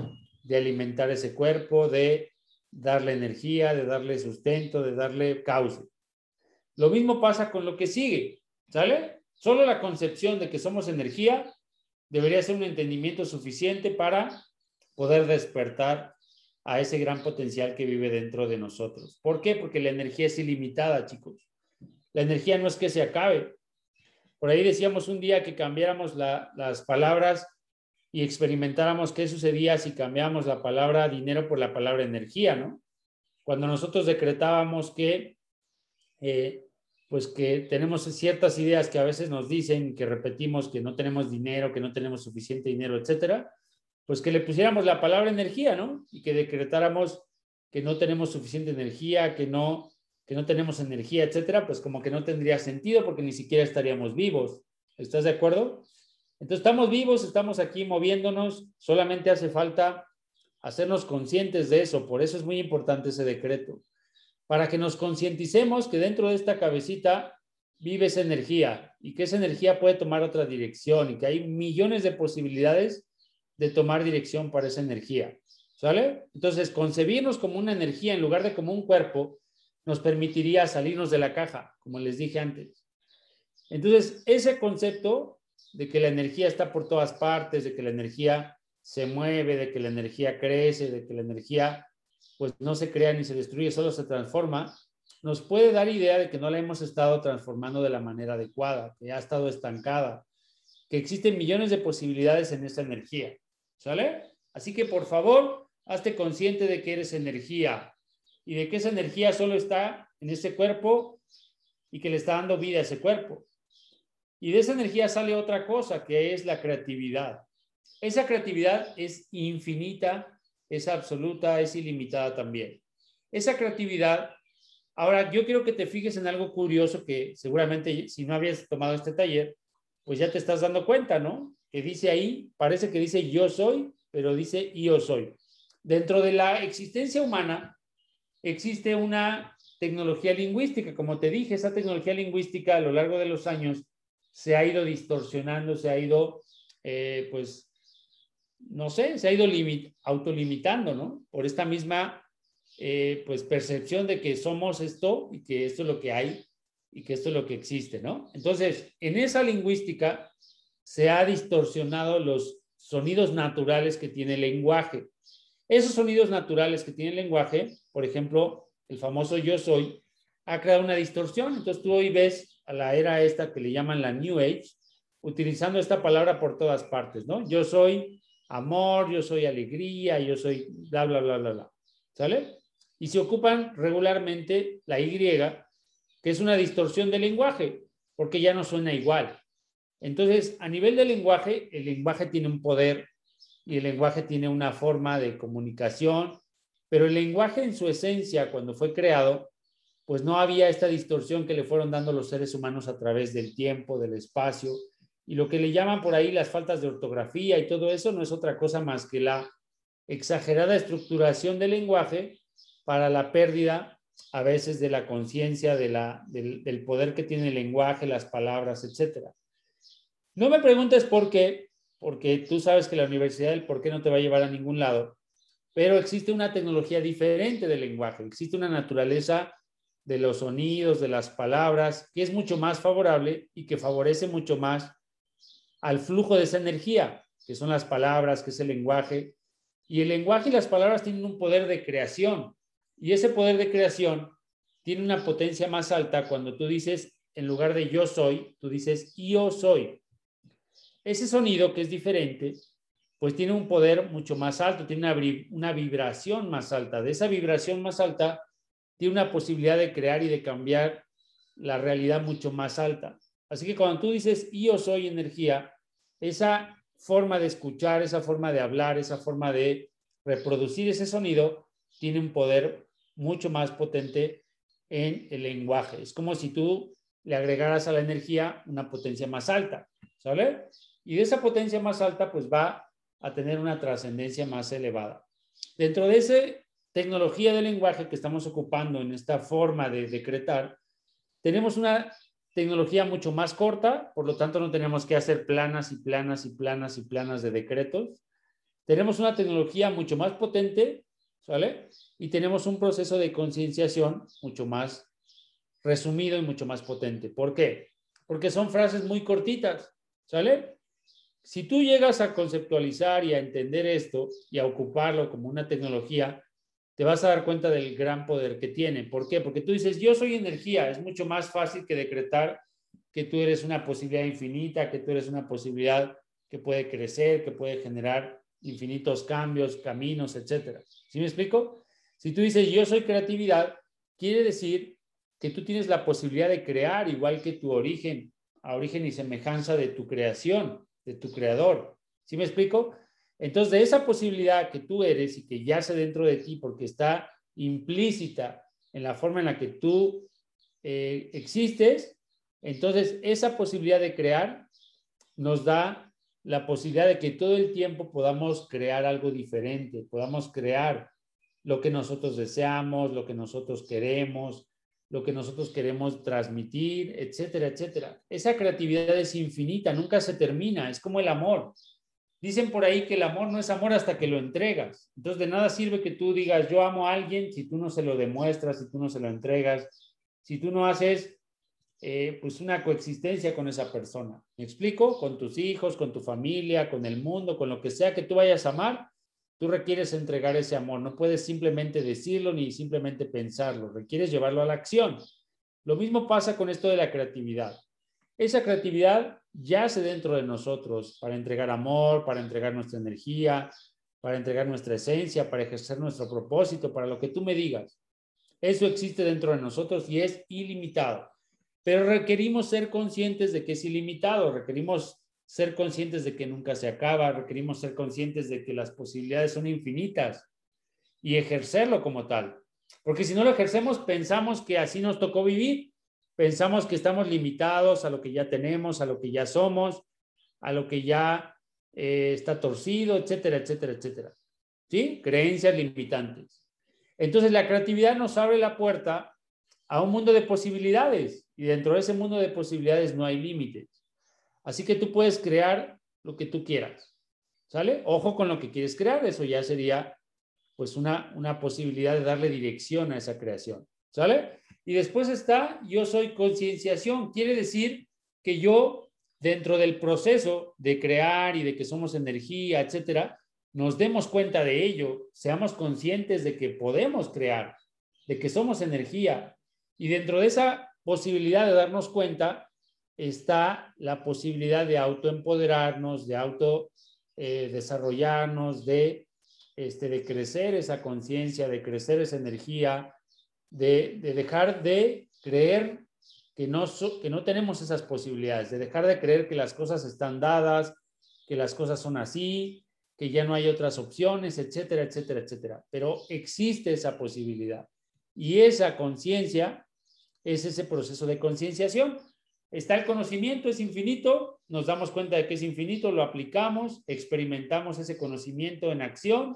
de alimentar ese cuerpo, de darle energía, de darle sustento, de darle causa. Lo mismo pasa con lo que sigue, ¿sale? Solo la concepción de que somos energía debería ser un entendimiento suficiente para poder despertar a ese gran potencial que vive dentro de nosotros. ¿Por qué? Porque la energía es ilimitada, chicos. La energía no es que se acabe. Por ahí decíamos un día que cambiáramos las palabras y experimentáramos qué sucedía si cambiamos la palabra dinero por la palabra energía, ¿no? Cuando nosotros decretábamos que, eh, pues que tenemos ciertas ideas que a veces nos dicen, que repetimos que no tenemos dinero, que no tenemos suficiente dinero, etcétera, pues que le pusiéramos la palabra energía, ¿no? Y que decretáramos que no tenemos suficiente energía, que no, que no tenemos energía, etcétera, pues como que no tendría sentido porque ni siquiera estaríamos vivos. ¿Estás de acuerdo? Entonces estamos vivos, estamos aquí moviéndonos, solamente hace falta hacernos conscientes de eso, por eso es muy importante ese decreto, para que nos concienticemos que dentro de esta cabecita vive esa energía y que esa energía puede tomar otra dirección y que hay millones de posibilidades de tomar dirección para esa energía. ¿Sale? Entonces, concebirnos como una energía en lugar de como un cuerpo nos permitiría salirnos de la caja, como les dije antes. Entonces, ese concepto de que la energía está por todas partes, de que la energía se mueve, de que la energía crece, de que la energía pues no se crea ni se destruye, solo se transforma, nos puede dar idea de que no la hemos estado transformando de la manera adecuada, que ha estado estancada, que existen millones de posibilidades en esa energía. ¿Sale? Así que por favor, hazte consciente de que eres energía y de que esa energía solo está en ese cuerpo y que le está dando vida a ese cuerpo. Y de esa energía sale otra cosa, que es la creatividad. Esa creatividad es infinita, es absoluta, es ilimitada también. Esa creatividad, ahora yo quiero que te fijes en algo curioso que seguramente si no habías tomado este taller, pues ya te estás dando cuenta, ¿no? que dice ahí, parece que dice yo soy, pero dice yo soy. Dentro de la existencia humana existe una tecnología lingüística. Como te dije, esa tecnología lingüística a lo largo de los años se ha ido distorsionando, se ha ido, eh, pues, no sé, se ha ido autolimitando, ¿no? Por esta misma eh, pues percepción de que somos esto y que esto es lo que hay y que esto es lo que existe, ¿no? Entonces, en esa lingüística se ha distorsionado los sonidos naturales que tiene el lenguaje. Esos sonidos naturales que tiene el lenguaje, por ejemplo, el famoso yo soy, ha creado una distorsión. Entonces tú hoy ves a la era esta que le llaman la New Age, utilizando esta palabra por todas partes, ¿no? Yo soy amor, yo soy alegría, yo soy bla, bla, bla, bla, bla. ¿Sale? Y se ocupan regularmente la Y, que es una distorsión del lenguaje, porque ya no suena igual. Entonces, a nivel del lenguaje, el lenguaje tiene un poder y el lenguaje tiene una forma de comunicación, pero el lenguaje en su esencia, cuando fue creado, pues no había esta distorsión que le fueron dando los seres humanos a través del tiempo, del espacio, y lo que le llaman por ahí las faltas de ortografía y todo eso no es otra cosa más que la exagerada estructuración del lenguaje para la pérdida a veces de la conciencia, de del, del, poder que tiene el lenguaje, las palabras, etc. No me preguntes por qué, porque tú sabes que la universidad del por qué no te va a llevar a ningún lado, pero existe una tecnología diferente del lenguaje, existe una naturaleza de los sonidos, de las palabras, que es mucho más favorable y que favorece mucho más al flujo de esa energía, que son las palabras, que es el lenguaje. Y el lenguaje y las palabras tienen un poder de creación. Y ese poder de creación tiene una potencia más alta cuando tú dices, en lugar de yo soy, tú dices yo soy. Ese sonido que es diferente, pues tiene un poder mucho más alto, tiene una, vibración más alta. De esa vibración más alta, tiene una posibilidad de crear y de cambiar la realidad mucho más alta. Así que cuando tú dices yo soy energía, esa forma de escuchar, esa forma de hablar, esa forma de reproducir ese sonido, tiene un poder mucho más potente en el lenguaje. Es como si tú le agregaras a la energía una potencia más alta, ¿sale? Y de esa potencia más alta, pues va a tener una trascendencia más elevada. Dentro de esa tecnología del lenguaje que estamos ocupando en esta forma de decretar, tenemos una tecnología mucho más corta, por lo tanto no tenemos que hacer planas y planas y planas y planas de decretos. Tenemos una tecnología mucho más potente, ¿sale? Y tenemos un proceso de concienciación mucho más resumido y mucho más potente. ¿Por qué? Porque son frases muy cortitas, ¿sale? Si tú llegas a conceptualizar y a entender esto y a ocuparlo como una tecnología, te vas a dar cuenta del gran poder que tiene. ¿Por qué? Porque tú dices, yo soy energía, es mucho más fácil que decretar que tú eres una posibilidad infinita, que tú eres una posibilidad que puede crecer, que puede generar infinitos cambios, caminos, etc. ¿Sí me explico? Si tú dices, yo soy creatividad, quiere decir que tú tienes la posibilidad de crear igual que tu origen, a origen y semejanza de tu creación, de tu creador. ¿Sí me explico? Entonces, de esa posibilidad que tú eres y que yace dentro de ti porque está implícita en la forma en la que tú eh, existes, entonces esa posibilidad de crear nos da la posibilidad de que todo el tiempo podamos crear algo diferente, podamos crear lo que nosotros deseamos, lo que nosotros queremos, lo que nosotros queremos transmitir, etcétera, etcétera. Esa creatividad es infinita, nunca se termina, es como el amor. Dicen por ahí que el amor no es amor hasta que lo entregas. Entonces, de nada sirve que tú digas, yo amo a alguien si tú no se lo demuestras, si tú no se lo entregas, si tú no haces eh, pues una coexistencia con esa persona. ¿Me explico? Con tus hijos, con tu familia, con el mundo, con lo que sea que tú vayas a amar, tú requieres entregar ese amor. No puedes simplemente decirlo ni simplemente pensarlo, requieres llevarlo a la acción. Lo mismo pasa con esto de la creatividad. Esa creatividad yace dentro de nosotros para entregar amor, para entregar nuestra energía, para entregar nuestra esencia, para ejercer nuestro propósito, para lo que tú me digas. Eso existe dentro de nosotros y es ilimitado. Pero requerimos ser conscientes de que es ilimitado, requerimos ser conscientes de que nunca se acaba, requerimos ser conscientes de que las posibilidades son infinitas y ejercerlo como tal. Porque si no lo ejercemos, pensamos que así nos tocó vivir Pensamos que estamos limitados a lo que ya tenemos, a lo que ya somos, a lo que ya eh, está torcido, etcétera, etcétera, etcétera. ¿Sí? Creencias limitantes. Entonces la creatividad nos abre la puerta a un mundo de posibilidades y dentro de ese mundo de posibilidades no hay límites. Así que tú puedes crear lo que tú quieras. ¿Sale? Ojo con lo que quieres crear, eso ya sería pues una, una posibilidad de darle dirección a esa creación. ¿Sale? Y después está yo soy concienciación. Quiere decir que yo, dentro del proceso de crear y de que somos energía, etcétera, nos demos cuenta de ello, seamos conscientes de que podemos crear, de que somos energía. Y dentro de esa posibilidad de darnos cuenta está la posibilidad de autoempoderarnos, de auto eh, de, este, de crecer esa conciencia, de crecer esa energía, de, dejar de creer que no, que no tenemos esas posibilidades, de dejar de creer que las cosas están dadas, que las cosas son así, que ya no hay otras opciones, etcétera, etcétera, etcétera. Pero existe esa posibilidad. Y esa conciencia es ese proceso de concienciación. Está el conocimiento, es infinito, nos damos cuenta de que es infinito, lo aplicamos, experimentamos ese conocimiento en acción,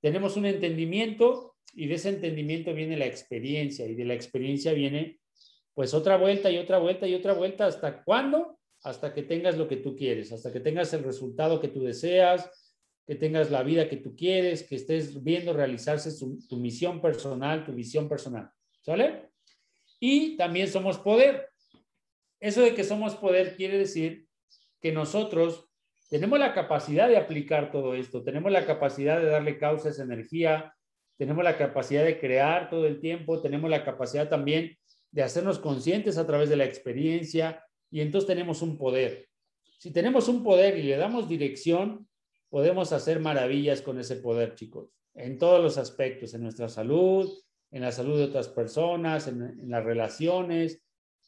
tenemos un entendimiento y de ese entendimiento viene la experiencia y de la experiencia viene pues otra vuelta y otra vuelta y otra vuelta. ¿Hasta cuándo? Hasta que tengas lo que tú quieres, hasta que tengas el resultado que tú deseas, que tengas la vida que tú quieres, que estés viendo realizarse tu misión personal, tu visión personal. ¿Sale? Y también somos poder. Eso de que somos poder quiere decir que nosotros tenemos la capacidad de aplicar todo esto, tenemos la capacidad de darle causa a esa energía, tenemos la capacidad de crear todo el tiempo, tenemos la capacidad también de hacernos conscientes a través de la experiencia y entonces tenemos un poder. Si tenemos un poder y le damos dirección, podemos hacer maravillas con ese poder, chicos, en todos los aspectos, en nuestra salud, en la salud de otras personas, en, las relaciones,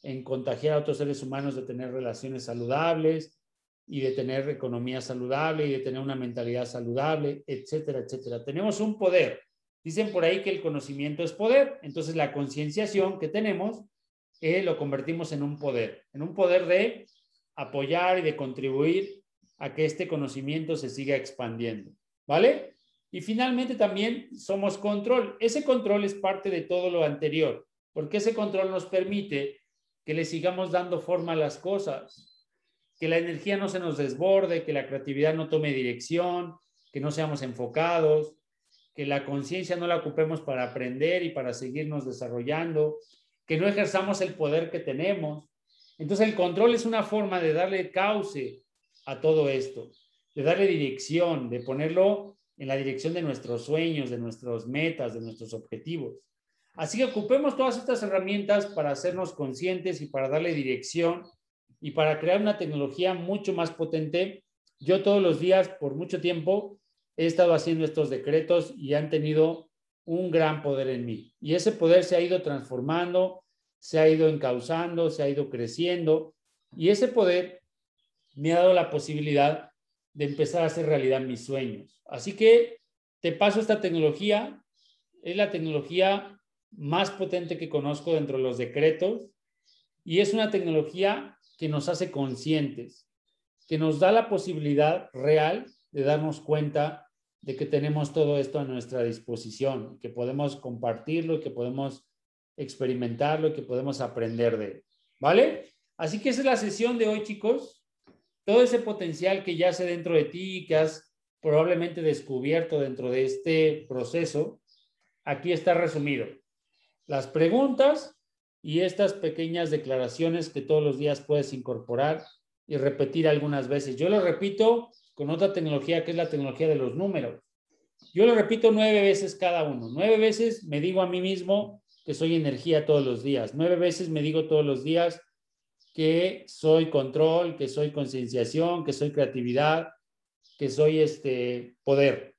en contagiar a otros seres humanos de tener relaciones saludables y de tener economía saludable y de tener una mentalidad saludable, etcétera, etcétera. Tenemos un poder. Dicen por ahí que el conocimiento es poder. Entonces la concienciación que tenemos eh, lo convertimos en un poder, en un poder de apoyar y de contribuir a que este conocimiento se siga expandiendo. ¿Vale? Y finalmente también somos control. Ese control es parte de todo lo anterior, porque ese control nos permite que le sigamos dando forma a las cosas, que la energía no se nos desborde, que la creatividad no tome dirección, que no seamos enfocados, que la conciencia no la ocupemos para aprender y para seguirnos desarrollando, que no ejerzamos el poder que tenemos. Entonces el control es una forma de darle cauce a todo esto, de darle dirección, de ponerlo en la dirección de nuestros sueños, de nuestras metas, de nuestros objetivos. Así que ocupemos todas estas herramientas para hacernos conscientes y para darle dirección y para crear una tecnología mucho más potente. Yo todos los días, por mucho tiempo, he estado haciendo estos decretos y han tenido un gran poder en mí. Y ese poder se ha ido transformando, se ha ido encauzando, se ha ido creciendo. Y ese poder me ha dado la posibilidad de empezar a hacer realidad mis sueños. Así que te paso esta tecnología. Es la tecnología más potente que conozco dentro de los decretos y es una tecnología que nos hace conscientes, que nos da la posibilidad real de darnos cuenta de que tenemos todo esto a nuestra disposición, que podemos compartirlo, que podemos experimentarlo, que podemos aprender de él. ¿Vale? Así que esa es la sesión de hoy, chicos todo ese potencial que yace dentro de ti que has probablemente descubierto dentro de este proceso, aquí está resumido. Las preguntas y estas pequeñas declaraciones que todos los días puedes incorporar y repetir algunas veces. Yo lo repito con otra tecnología que es la tecnología de los números. Yo lo repito nueve veces cada uno. Nueve veces me digo a mí mismo que soy energía todos los días. Nueve veces me digo todos los días que soy control, que soy concienciación, que soy creatividad, que soy este poder.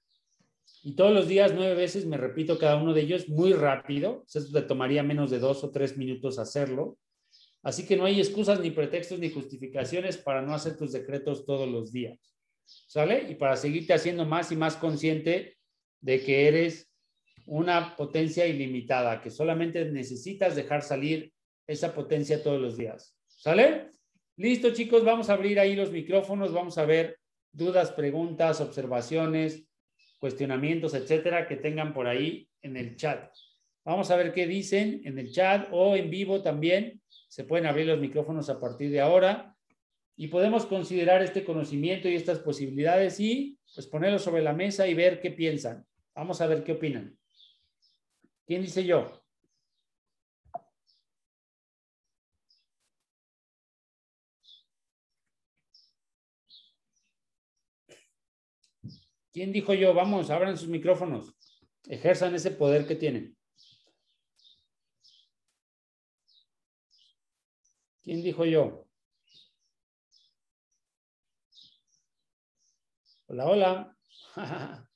Y todos los días, nueve veces, me repito cada uno de ellos muy rápido. Eso te tomaría menos de dos o tres minutos hacerlo. Así que no hay excusas, ni pretextos, ni justificaciones para no hacer tus decretos todos los días. ¿Sale? Y para seguirte haciendo más y más consciente de que eres una potencia ilimitada, que solamente necesitas dejar salir esa potencia todos los días. ¿Sale? Listo, chicos, vamos a abrir ahí los micrófonos, vamos a ver dudas, preguntas, observaciones, cuestionamientos, etcétera, que tengan por ahí en el chat. Vamos a ver qué dicen en el chat o en vivo también. Se pueden abrir los micrófonos a partir de ahora y podemos considerar este conocimiento y estas posibilidades y pues ponerlo sobre la mesa y ver qué piensan. Vamos a ver qué opinan. ¿Quién dice yo? ¿Quién dijo yo? Vamos, abran sus micrófonos. Ejerzan ese poder que tienen. ¿Quién dijo yo? Hola, hola.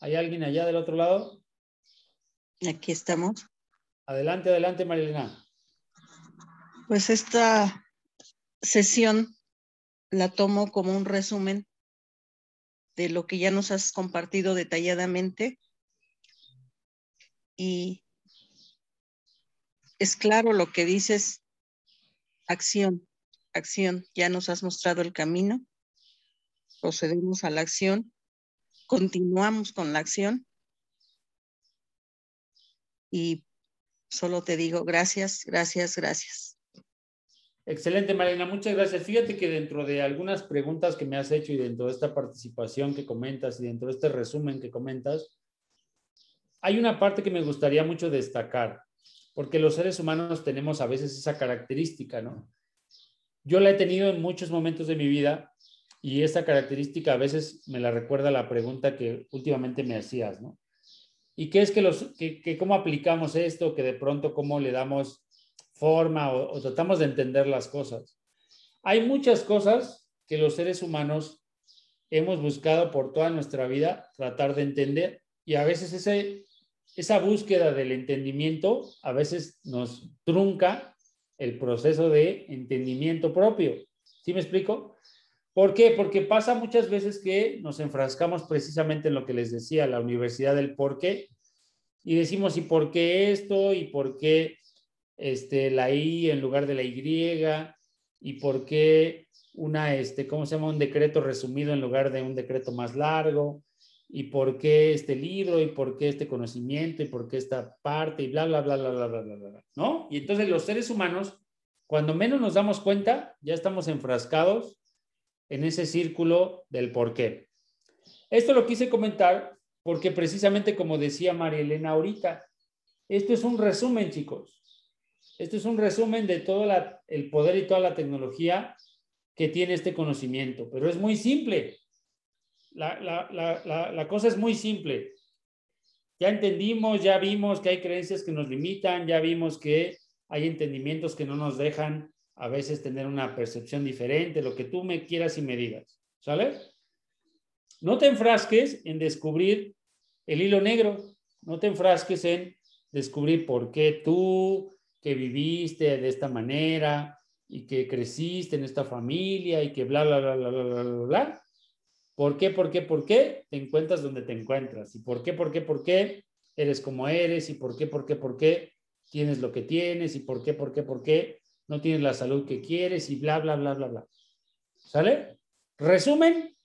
¿Hay alguien allá del otro lado? Aquí estamos. Adelante, adelante, Marilena. Pues esta sesión la tomo como un resumen de lo que ya nos has compartido detalladamente. Y es claro lo que dices, acción, acción, ya nos has mostrado el camino, procedemos a la acción, continuamos con la acción y solo te digo gracias, gracias, gracias. Excelente, Marina, muchas gracias. Fíjate que dentro de algunas preguntas que me has hecho y dentro de esta participación que comentas y dentro de este resumen que comentas, hay una parte que me gustaría mucho destacar, porque los seres humanos tenemos a veces esa característica, ¿no? Yo la he tenido en muchos momentos de mi vida y esa característica a veces me la recuerda la pregunta que últimamente me hacías, ¿no? ¿Y qué es que los, que, que cómo aplicamos esto, que de pronto cómo le damos forma o, tratamos de entender las cosas. Hay muchas cosas que los seres humanos hemos buscado por toda nuestra vida tratar de entender y a veces ese, esa búsqueda del entendimiento a veces nos trunca el proceso de entendimiento propio. ¿Sí me explico? ¿Por qué? Porque pasa muchas veces que nos enfrascamos precisamente en lo que les decía, la universidad del por qué, y decimos, ¿y por qué esto? ¿Y por qué este, la I en lugar de la Y y por qué una, este, ¿cómo se llama? Un decreto resumido en lugar de un decreto más largo y por qué este libro y por qué este conocimiento y por qué esta parte y bla, bla, bla, bla, bla, bla, bla, bla, ¿no? Y entonces los seres humanos, cuando menos nos damos cuenta, ya estamos enfrascados en ese círculo del por qué. Esto lo quise comentar porque precisamente como decía María Elena ahorita, esto es un resumen, chicos. Esto es un resumen de todo el poder y toda la tecnología que tiene este conocimiento, pero es muy simple. La, la, cosa es muy simple. Ya entendimos, ya vimos que hay creencias que nos limitan, ya vimos que hay entendimientos que no nos dejan a veces tener una percepción diferente, lo que tú me quieras y me digas. ¿Sale? No te enfrasques en descubrir el hilo negro, no te enfrasques en descubrir por qué tú, que viviste de esta manera y que creciste en esta familia y que bla, bla, bla, bla, bla, bla, bla. ¿Por qué, por qué, por qué te encuentras donde te encuentras? ¿Y por qué, por qué, por qué eres como eres? ¿Y por qué, por qué, por qué tienes lo que tienes? ¿Y por qué, por qué, por qué no tienes la salud que quieres? Y bla, bla, bla, bla, bla. ¿Sale? Resumen,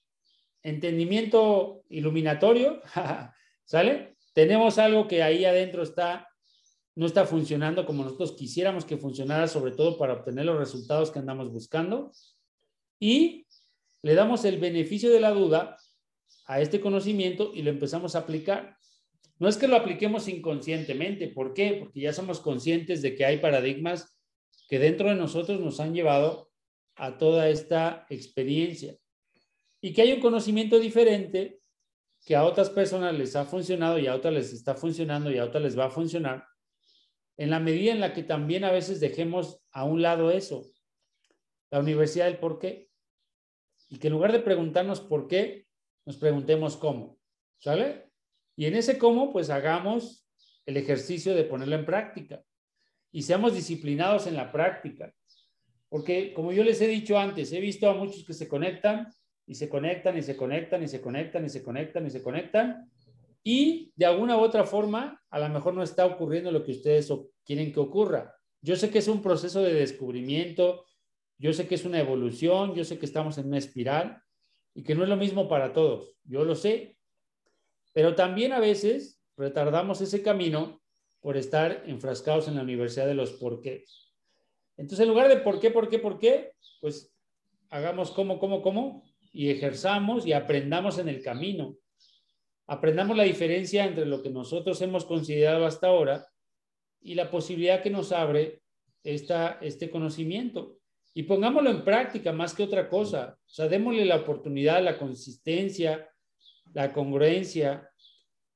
entendimiento iluminatorio, ¿sale? Tenemos algo que ahí adentro está no está funcionando como nosotros quisiéramos que funcionara, sobre todo para obtener los resultados que andamos buscando. Y le damos el beneficio de la duda a este conocimiento y lo empezamos a aplicar. No es que lo apliquemos inconscientemente, ¿por qué? Porque ya somos conscientes de que hay paradigmas que dentro de nosotros nos han llevado a toda esta experiencia y que hay un conocimiento diferente que a otras personas les ha funcionado y a otras les está funcionando y a otras les va a funcionar en la medida en la que también a veces dejemos a un lado eso, la universidad del por qué, y que en lugar de preguntarnos por qué, nos preguntemos cómo, ¿sale? Y en ese cómo, pues hagamos el ejercicio de ponerlo en práctica y seamos disciplinados en la práctica. Porque como yo les he dicho antes, he visto a muchos que se conectan y se conectan y se conectan y se conectan y se conectan y se conectan y de alguna u otra forma, a lo mejor no está ocurriendo lo que ustedes quieren que ocurra. Yo sé que es un proceso de descubrimiento, yo sé que es una evolución, yo sé que estamos en una espiral y que no es lo mismo para todos, yo lo sé, pero también a veces retardamos ese camino por estar enfrascados en la universidad de los por qué. Entonces, en lugar de por qué, por qué, por qué, pues hagamos cómo, cómo, cómo y ejerzamos y aprendamos en el camino. Aprendamos la diferencia entre lo que nosotros hemos considerado hasta ahora y la posibilidad que nos abre esta, este conocimiento. Y pongámoslo en práctica más que otra cosa. O sea, démosle la oportunidad, la consistencia, la congruencia,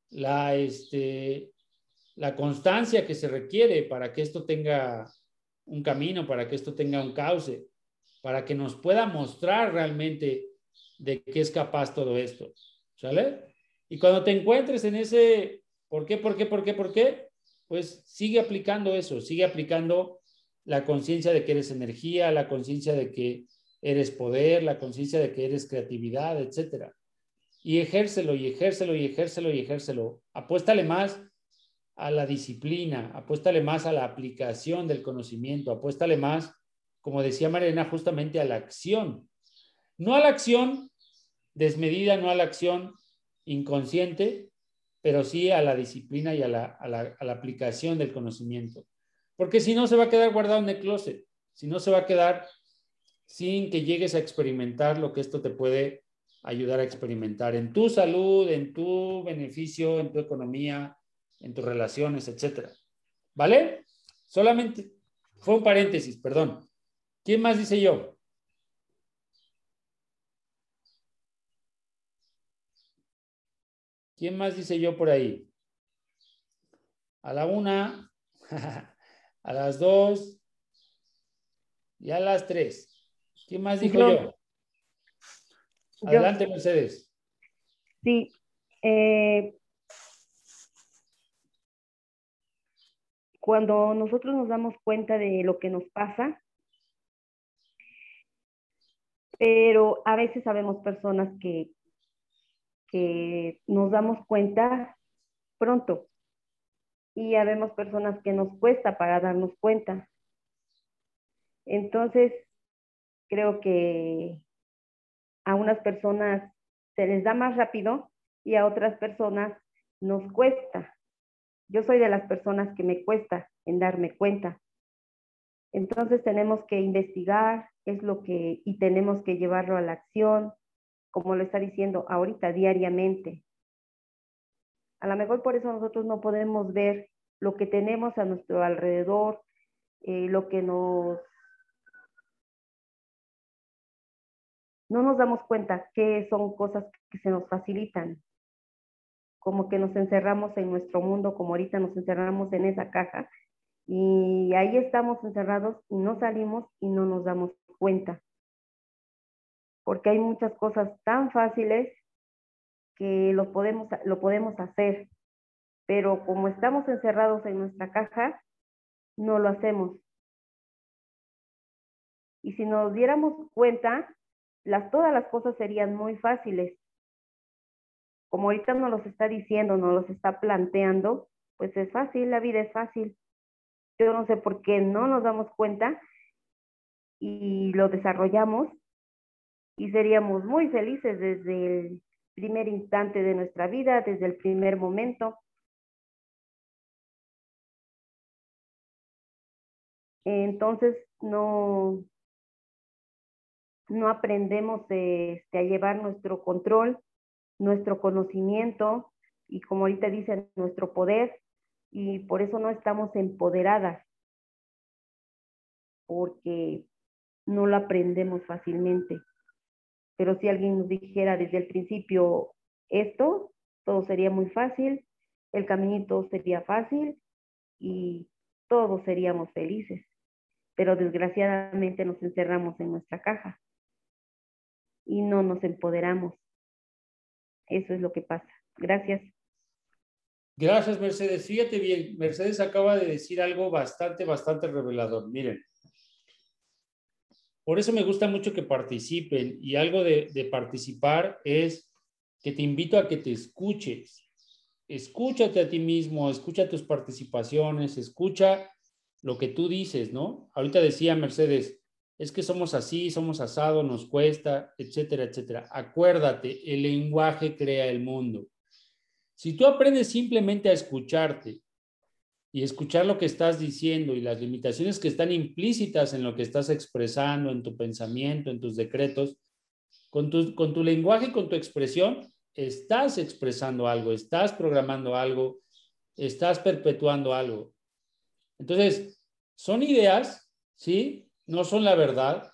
la, este, la constancia que se requiere para que esto tenga un camino, para que esto tenga un cauce, para que nos pueda mostrar realmente de qué es capaz todo esto. ¿Sale? Y cuando te encuentres en ese, ¿por qué, por qué, por qué, por qué? Pues sigue aplicando eso, sigue aplicando la conciencia de que eres energía, la conciencia de que eres poder, la conciencia de que eres creatividad, etcétera. Y ejércelo y ejércelo y ejércelo y ejércelo. Apuéstale más a la disciplina, apuéstale más a la aplicación del conocimiento, apuéstale más, como decía Mariana, justamente a la acción. No a la acción desmedida, no a la acción inconsciente, pero sí a la disciplina y a la, aplicación del conocimiento. Porque si no, se va a quedar guardado en el closet, si no, se va a quedar sin que llegues a experimentar lo que esto te puede ayudar a experimentar en tu salud, en tu beneficio, en tu economía, en tus relaciones, etcétera. ¿Vale? Solamente fue un paréntesis, perdón. ¿Quién más dice yo? ¿Quién más dice yo por ahí? A la una, a las dos y a las tres. ¿Quién más dijo yo? Adelante, Mercedes. Sí. Eh, cuando nosotros nos damos cuenta de lo que nos pasa, pero a veces sabemos personas que que nos damos cuenta pronto y ya vemos personas que nos cuesta para darnos cuenta. Entonces, creo que a unas personas se les da más rápido y a otras personas nos cuesta. Yo soy de las personas que me cuesta en darme cuenta. Entonces tenemos que investigar es lo que y tenemos que llevarlo a la acción, como lo está diciendo ahorita, diariamente. A lo mejor por eso nosotros no podemos ver lo que tenemos a nuestro alrededor, eh, lo que nos... No nos damos cuenta que son cosas que se nos facilitan, como que nos encerramos en nuestro mundo, como ahorita nos encerramos en esa caja, y ahí estamos encerrados y no salimos y no nos damos cuenta porque hay muchas cosas tan fáciles que lo podemos, lo podemos hacer, pero como estamos encerrados en nuestra caja, no lo hacemos. Y si nos diéramos cuenta, las, todas las cosas serían muy fáciles. Como ahorita nos los está diciendo, nos los está planteando, pues es fácil, la vida es fácil. Yo no sé por qué no nos damos cuenta y lo desarrollamos y seríamos muy felices desde el primer instante de nuestra vida, desde el primer momento. Entonces no, no aprendemos este, a llevar nuestro control, nuestro conocimiento y como ahorita dicen, nuestro poder y por eso no estamos empoderadas, porque no lo aprendemos fácilmente. Pero si alguien nos dijera desde el principio esto, todo sería muy fácil, el caminito sería fácil y todos seríamos felices. Pero desgraciadamente nos encerramos en nuestra caja y no nos empoderamos. Eso es lo que pasa. Gracias. Gracias, Mercedes. Fíjate bien, Mercedes acaba de decir algo bastante, bastante revelador. Miren, por eso me gusta mucho que participen y algo de, participar es que te invito a que te escuches. Escúchate a ti mismo, escucha tus participaciones, escucha lo que tú dices, ¿no? Ahorita decía Mercedes, es que somos así, somos asado, nos cuesta, etcétera, etcétera. Acuérdate, el lenguaje crea el mundo. Si tú aprendes simplemente a escucharte y escuchar lo que estás diciendo y las limitaciones que están implícitas en lo que estás expresando, en tu pensamiento, en tus decretos, con tu, con tu lenguaje, con tu expresión, estás expresando algo, estás programando algo, estás perpetuando algo. Entonces, son ideas, ¿sí? No son la verdad.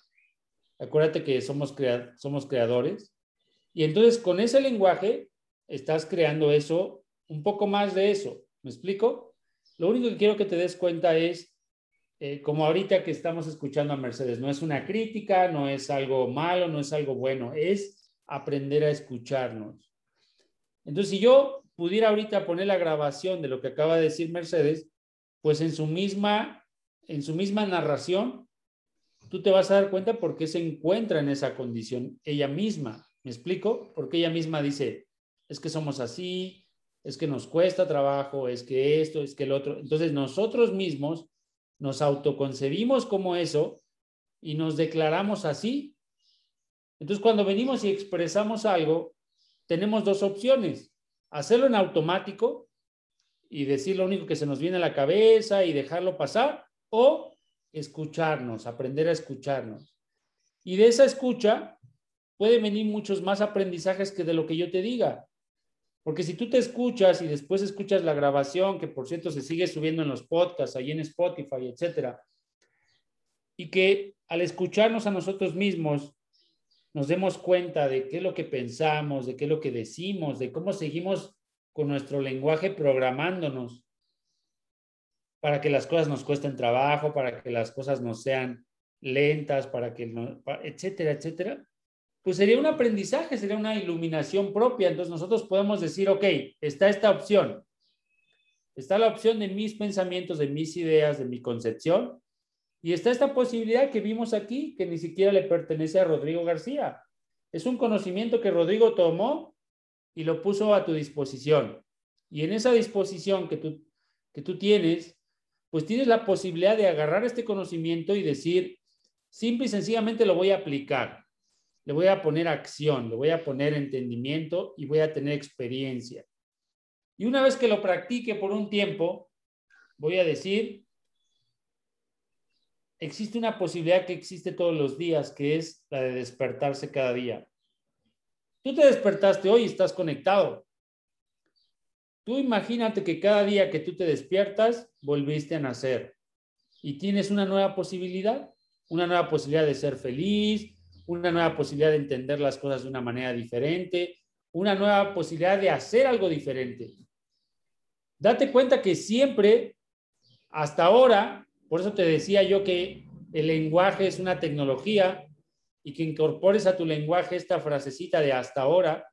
Acuérdate que somos, somos creadores. Y entonces con ese lenguaje estás creando eso, un poco más de eso. ¿Me explico? Lo único que quiero que te des cuenta es, eh, como ahorita que estamos escuchando a Mercedes, no es una crítica, no es algo malo, no es algo bueno, es aprender a escucharnos. Entonces, si yo pudiera ahorita poner la grabación de lo que acaba de decir Mercedes, pues en su misma, en su misma narración, tú te vas a dar cuenta por qué se encuentra en esa condición ella misma. ¿Me explico? Porque ella misma dice, es que somos así, es que nos cuesta trabajo, es que esto, es que el otro. Entonces nosotros mismos nos autoconcebimos como eso y nos declaramos así. Entonces cuando venimos y expresamos algo, tenemos dos opciones. Hacerlo en automático y decir lo único que se nos viene a la cabeza y dejarlo pasar o escucharnos, aprender a escucharnos. Y de esa escucha pueden venir muchos más aprendizajes que de lo que yo te diga. Porque si tú te escuchas y después escuchas la grabación, que por cierto se sigue subiendo en los podcasts, ahí en Spotify, etcétera, y que al escucharnos a nosotros mismos nos demos cuenta de qué es lo que pensamos, de qué es lo que decimos, de cómo seguimos con nuestro lenguaje programándonos para que las cosas nos cuesten trabajo, para que las cosas no sean lentas, para que, no, etcétera, etcétera, pues sería un aprendizaje, sería una iluminación propia. Entonces nosotros podemos decir, ok, está esta opción. Está la opción de mis pensamientos, de mis ideas, de mi concepción, y está esta posibilidad que vimos aquí, que ni siquiera le pertenece a Rodrigo García. Es un conocimiento que Rodrigo tomó y lo puso a tu disposición. Y en esa disposición que tú, que tú tienes, pues tienes la posibilidad de agarrar este conocimiento y decir, simple y sencillamente lo voy a aplicar. Le voy a poner acción, le voy a poner entendimiento y voy a tener experiencia. Y una vez que lo practique por un tiempo, voy a decir, existe una posibilidad que existe todos los días, que es la de despertarse cada día. Tú te despertaste hoy y estás conectado. Tú imagínate que cada día que tú te despiertas, volviste a nacer y tienes una nueva posibilidad, una nueva posibilidad de ser feliz, una nueva posibilidad de entender las cosas de una manera diferente, una nueva posibilidad de hacer algo diferente. Date cuenta que siempre, hasta ahora, por eso te decía yo que el lenguaje es una tecnología y que incorpores a tu lenguaje esta frasecita de hasta ahora.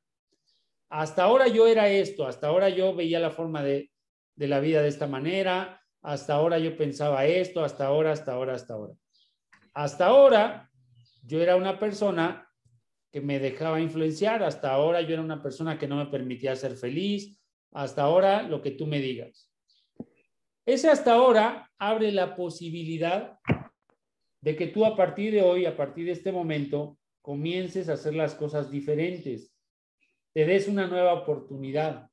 Hasta ahora yo era esto, hasta ahora yo veía la forma de, de la vida de esta manera, hasta ahora yo pensaba esto, hasta ahora, hasta ahora, hasta ahora. Hasta ahora yo era una persona que me dejaba influenciar, hasta ahora yo era una persona que no me permitía ser feliz, hasta ahora lo que tú me digas. Ese hasta ahora abre la posibilidad de que tú a partir de hoy, a partir de este momento, comiences a hacer las cosas diferentes, te des una nueva oportunidad.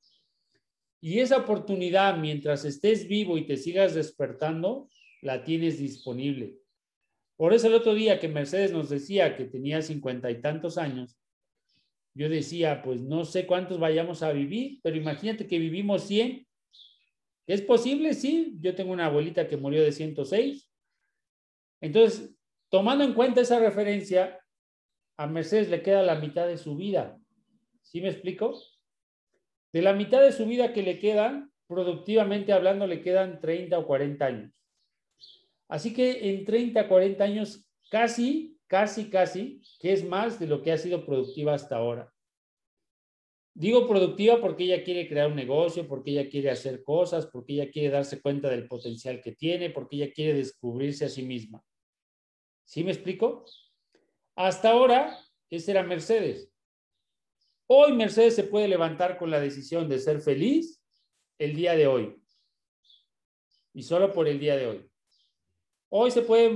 Y esa oportunidad, mientras estés vivo y te sigas despertando, la tienes disponible. Por eso el otro día que Mercedes nos decía que tenía cincuenta y tantos años, yo decía, pues no sé cuántos vayamos a vivir, pero imagínate que vivimos 100 ¿Es posible? Sí. Yo tengo una abuelita que murió de 106. Entonces, tomando en cuenta esa referencia, a Mercedes le queda la mitad de su vida. ¿Sí me explico? De la mitad de su vida que le quedan, productivamente hablando, le quedan 30 o 40 años. Así que en 30, 40 años, casi, casi, casi, que es más de lo que ha sido productiva hasta ahora. Digo productiva porque ella quiere crear un negocio, porque ella quiere hacer cosas, porque ella quiere darse cuenta del potencial que tiene, porque ella quiere descubrirse a sí misma. ¿Sí me explico? Hasta ahora, esa era Mercedes. Hoy Mercedes se puede levantar con la decisión de ser feliz el día de hoy. Y solo por el día de hoy. Hoy se puede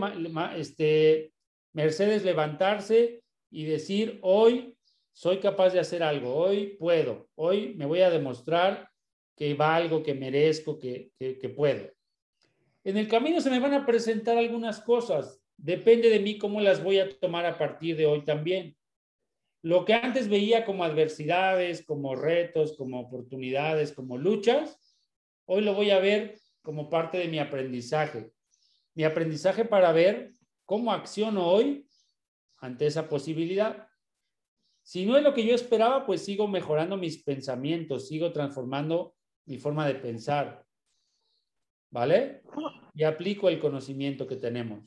este, Mercedes levantarse y decir, hoy soy capaz de hacer algo, hoy puedo, hoy me voy a demostrar que valgo, que merezco, que, que, puedo. En el camino se me van a presentar algunas cosas, depende de mí cómo las voy a tomar a partir de hoy también. lo que antes veía como adversidades, como retos, como oportunidades, como luchas, hoy lo voy a ver como parte de mi aprendizaje. Mi aprendizaje para ver cómo acciono hoy ante esa posibilidad. Si no es lo que yo esperaba, pues sigo mejorando mis pensamientos, sigo transformando mi forma de pensar. ¿Vale? Y aplico el conocimiento que tenemos.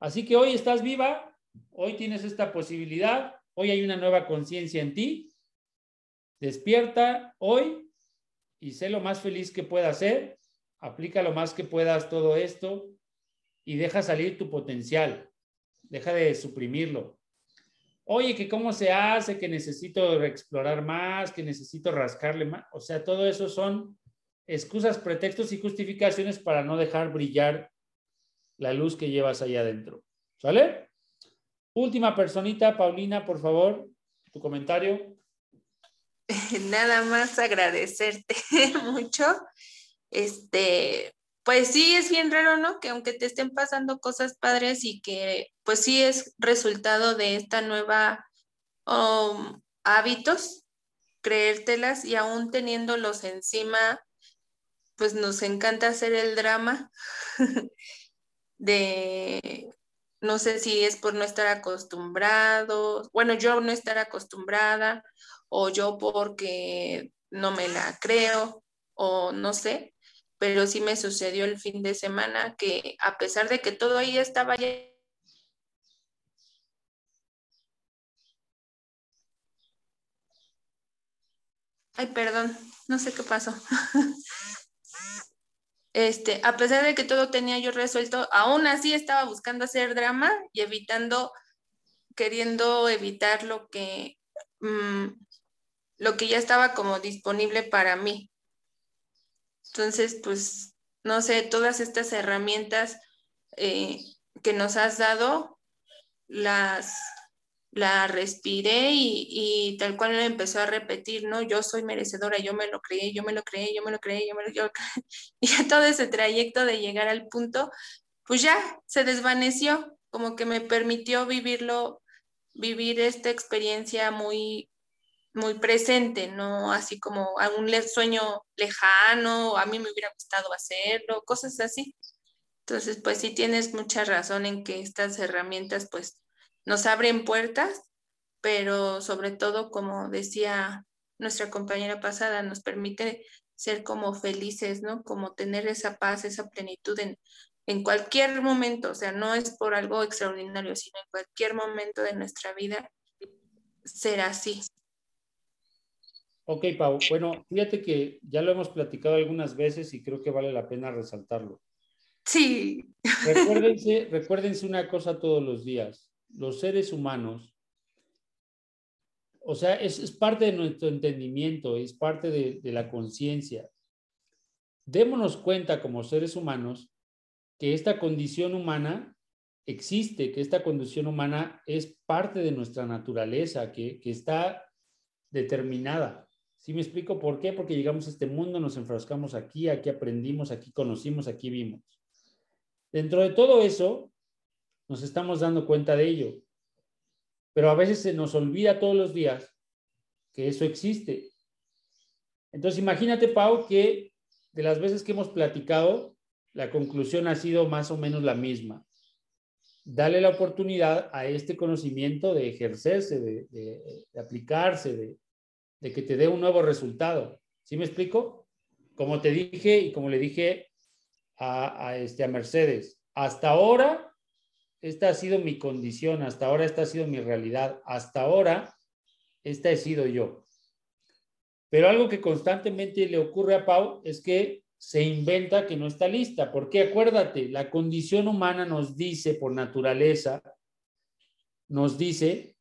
Así que hoy estás viva, hoy tienes esta posibilidad, hoy hay una nueva conciencia en ti. Despierta hoy y sé lo más feliz que puedas ser. Aplica lo más que puedas todo esto y deja salir tu potencial. Deja de suprimirlo. Oye, que cómo se hace, que necesito explorar más, que necesito rascarle más. O sea, todo eso son excusas, pretextos y justificaciones para no dejar brillar la luz que llevas ahí adentro. ¿Sale? Última personita, Paulina, por favor, tu comentario. Nada más agradecerte mucho. Este, pues sí, es bien raro, ¿no? Que aunque te estén pasando cosas padres y que pues sí es resultado de esta nueva um, hábitos, creértelas y aún teniéndolos encima, pues nos encanta hacer el drama de, no sé si es por no estar acostumbrados, bueno, yo no estar acostumbrada o yo porque no me la creo o no sé, pero sí me sucedió el fin de semana que a pesar de que todo ahí estaba ya Ay, perdón, no sé qué pasó. Este, a pesar de que todo tenía yo resuelto, aún así estaba buscando hacer drama y evitando, queriendo evitar lo que, mm, lo que ya estaba como disponible para mí. Entonces, pues, no sé, todas estas herramientas eh, que nos has dado, las, la respiré y, tal cual empezó a repetir, ¿no? Yo soy merecedora, yo me lo creí, yo me lo creí, yo me lo creí, yo me lo creí. Y ya todo ese trayecto de llegar al punto, pues ya se desvaneció, como que me permitió vivirlo, vivir esta experiencia muy, muy presente, no así como a un sueño lejano, a mí me hubiera gustado hacerlo, cosas así. Entonces, pues sí tienes mucha razón en que estas herramientas, pues, nos abren puertas, pero sobre todo, como decía nuestra compañera pasada, nos permite ser como felices, ¿no? Como tener esa paz, esa plenitud en, en cualquier momento, o sea, no es por algo extraordinario, sino en cualquier momento de nuestra vida ser así. Ok, Pau. Bueno, fíjate que ya lo hemos platicado algunas veces y creo que vale la pena resaltarlo. Sí. Recuérdense, recuérdense una cosa todos los días los seres humanos, o sea, es, parte de nuestro entendimiento, es parte de, de la conciencia. Démonos cuenta como seres humanos que esta condición humana existe, que esta condición humana es parte de nuestra naturaleza, que, que está determinada. ¿Sí me explico por qué? Porque llegamos a este mundo, nos enfrascamos aquí, aquí aprendimos, aquí conocimos, aquí vimos. Dentro de todo eso, nos estamos dando cuenta de ello. Pero a veces se nos olvida todos los días que eso existe. Entonces imagínate, Pau, que de las veces que hemos platicado, la conclusión ha sido más o menos la misma. Dale la oportunidad a este conocimiento de ejercerse, de, aplicarse, de, de, que te dé un nuevo resultado. ¿Sí me explico? Como te dije y como le dije a, este, a Mercedes, hasta ahora esta ha sido mi condición, hasta ahora esta ha sido mi realidad, hasta ahora esta he sido yo. Pero algo que constantemente le ocurre a Pau es que se inventa que no está lista, porque acuérdate, la condición humana nos dice por naturaleza, nos dice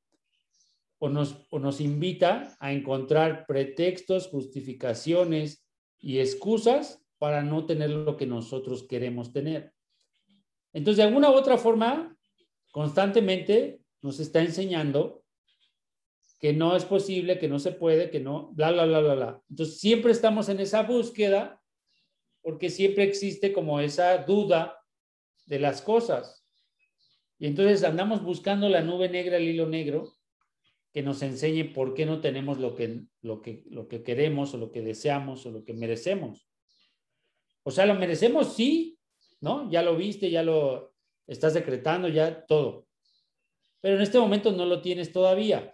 o nos, o nos invita a encontrar pretextos, justificaciones y excusas para no tener lo que nosotros queremos tener. Entonces, de alguna u otra forma, constantemente nos está enseñando que no es posible, que no se puede, que no, bla, bla, bla, bla, bla. Entonces, siempre estamos en esa búsqueda porque siempre existe como esa duda de las cosas. Y entonces andamos buscando la nube negra, el hilo negro, que nos enseñe por qué no tenemos lo que, lo que, lo que queremos o lo que deseamos o lo que merecemos. O sea, lo merecemos, sí, ¿no? Ya lo viste, ya lo estás decretando, ya todo. Pero en este momento no lo tienes todavía.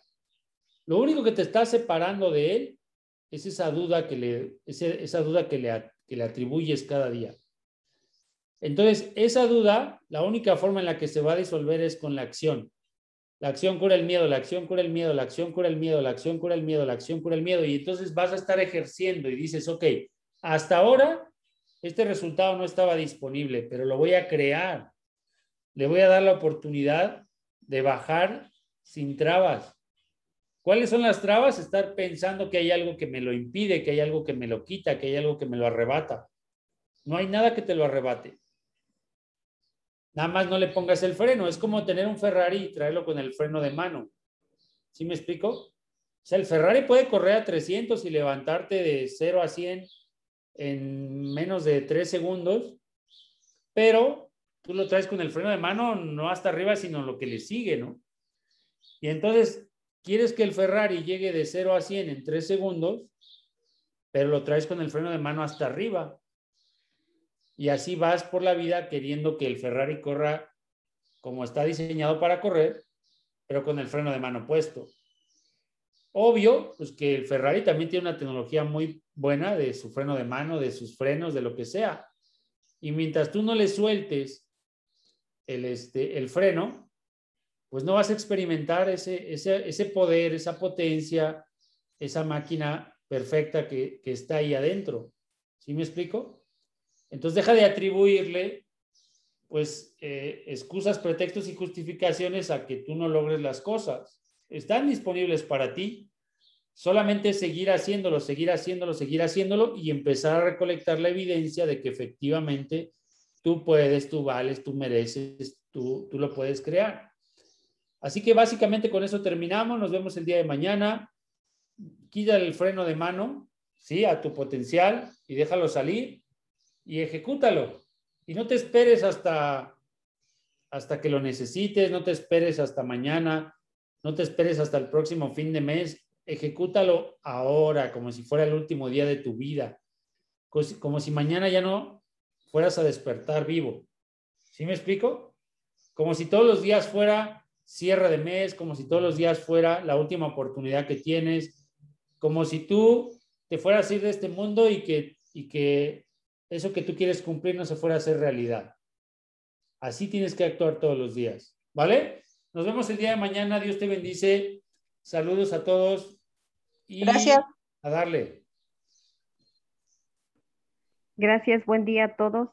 Lo único que te está separando de él es esa duda que le, esa duda que le, que le atribuyes cada día. Entonces, esa duda, la única forma en la que se va a disolver es con la acción. La acción cura el miedo, la acción cura el miedo, la acción cura el miedo, la acción cura el miedo, la acción cura el miedo. Y entonces vas a estar ejerciendo y dices, ok, hasta ahora este resultado no estaba disponible, pero lo voy a crear. Le voy a dar la oportunidad de bajar sin trabas. ¿Cuáles son las trabas? Estar pensando que hay algo que me lo impide, que hay algo que me lo quita, que hay algo que me lo arrebata. No hay nada que te lo arrebate. Nada más no le pongas el freno. Es como tener un Ferrari y traerlo con el freno de mano. ¿Sí me explico? O sea, el Ferrari puede correr a 300 y levantarte de 0 a 100 en menos de 3 segundos, pero tú lo traes con el freno de mano no hasta arriba, sino lo que le sigue, ¿no? Y entonces, quieres que el Ferrari llegue de 0 a 100 en 3 segundos, pero lo traes con el freno de mano hasta arriba y así vas por la vida queriendo que el Ferrari corra como está diseñado para correr, pero con el freno de mano puesto. Obvio, pues que el Ferrari también tiene una tecnología muy buena de su freno de mano, de sus frenos, de lo que sea. Y mientras tú no le sueltes el, este, el freno, pues no vas a experimentar ese, ese, poder, esa potencia, esa máquina perfecta que, que está ahí adentro. ¿Sí me explico? Entonces deja de atribuirle pues eh, excusas, pretextos y justificaciones a que tú no logres las cosas. Están disponibles para ti. Solamente seguir haciéndolo, seguir haciéndolo, seguir haciéndolo y empezar a recolectar la evidencia de que efectivamente tú puedes, tú vales, tú mereces, tú, tú lo puedes crear. Así que básicamente con eso terminamos. Nos vemos el día de mañana. Quita el freno de mano, ¿sí? A tu potencial y déjalo salir y ejecútalo. Y no te esperes hasta, hasta que lo necesites, no te esperes hasta mañana, no te esperes hasta el próximo fin de mes. Ejecútalo ahora, como si fuera el último día de tu vida, como si mañana ya no fueras a despertar vivo. ¿Sí me explico? Como si todos los días fuera cierre de mes, como si todos los días fuera la última oportunidad que tienes, como si tú te fueras a ir de este mundo y que, y que eso que tú quieres cumplir no se fuera a hacer realidad. Así tienes que actuar todos los días. ¿Vale? Nos vemos el día de mañana. Dios te bendice. Saludos a todos. Y Gracias. A darle. Gracias. Buen día a todos.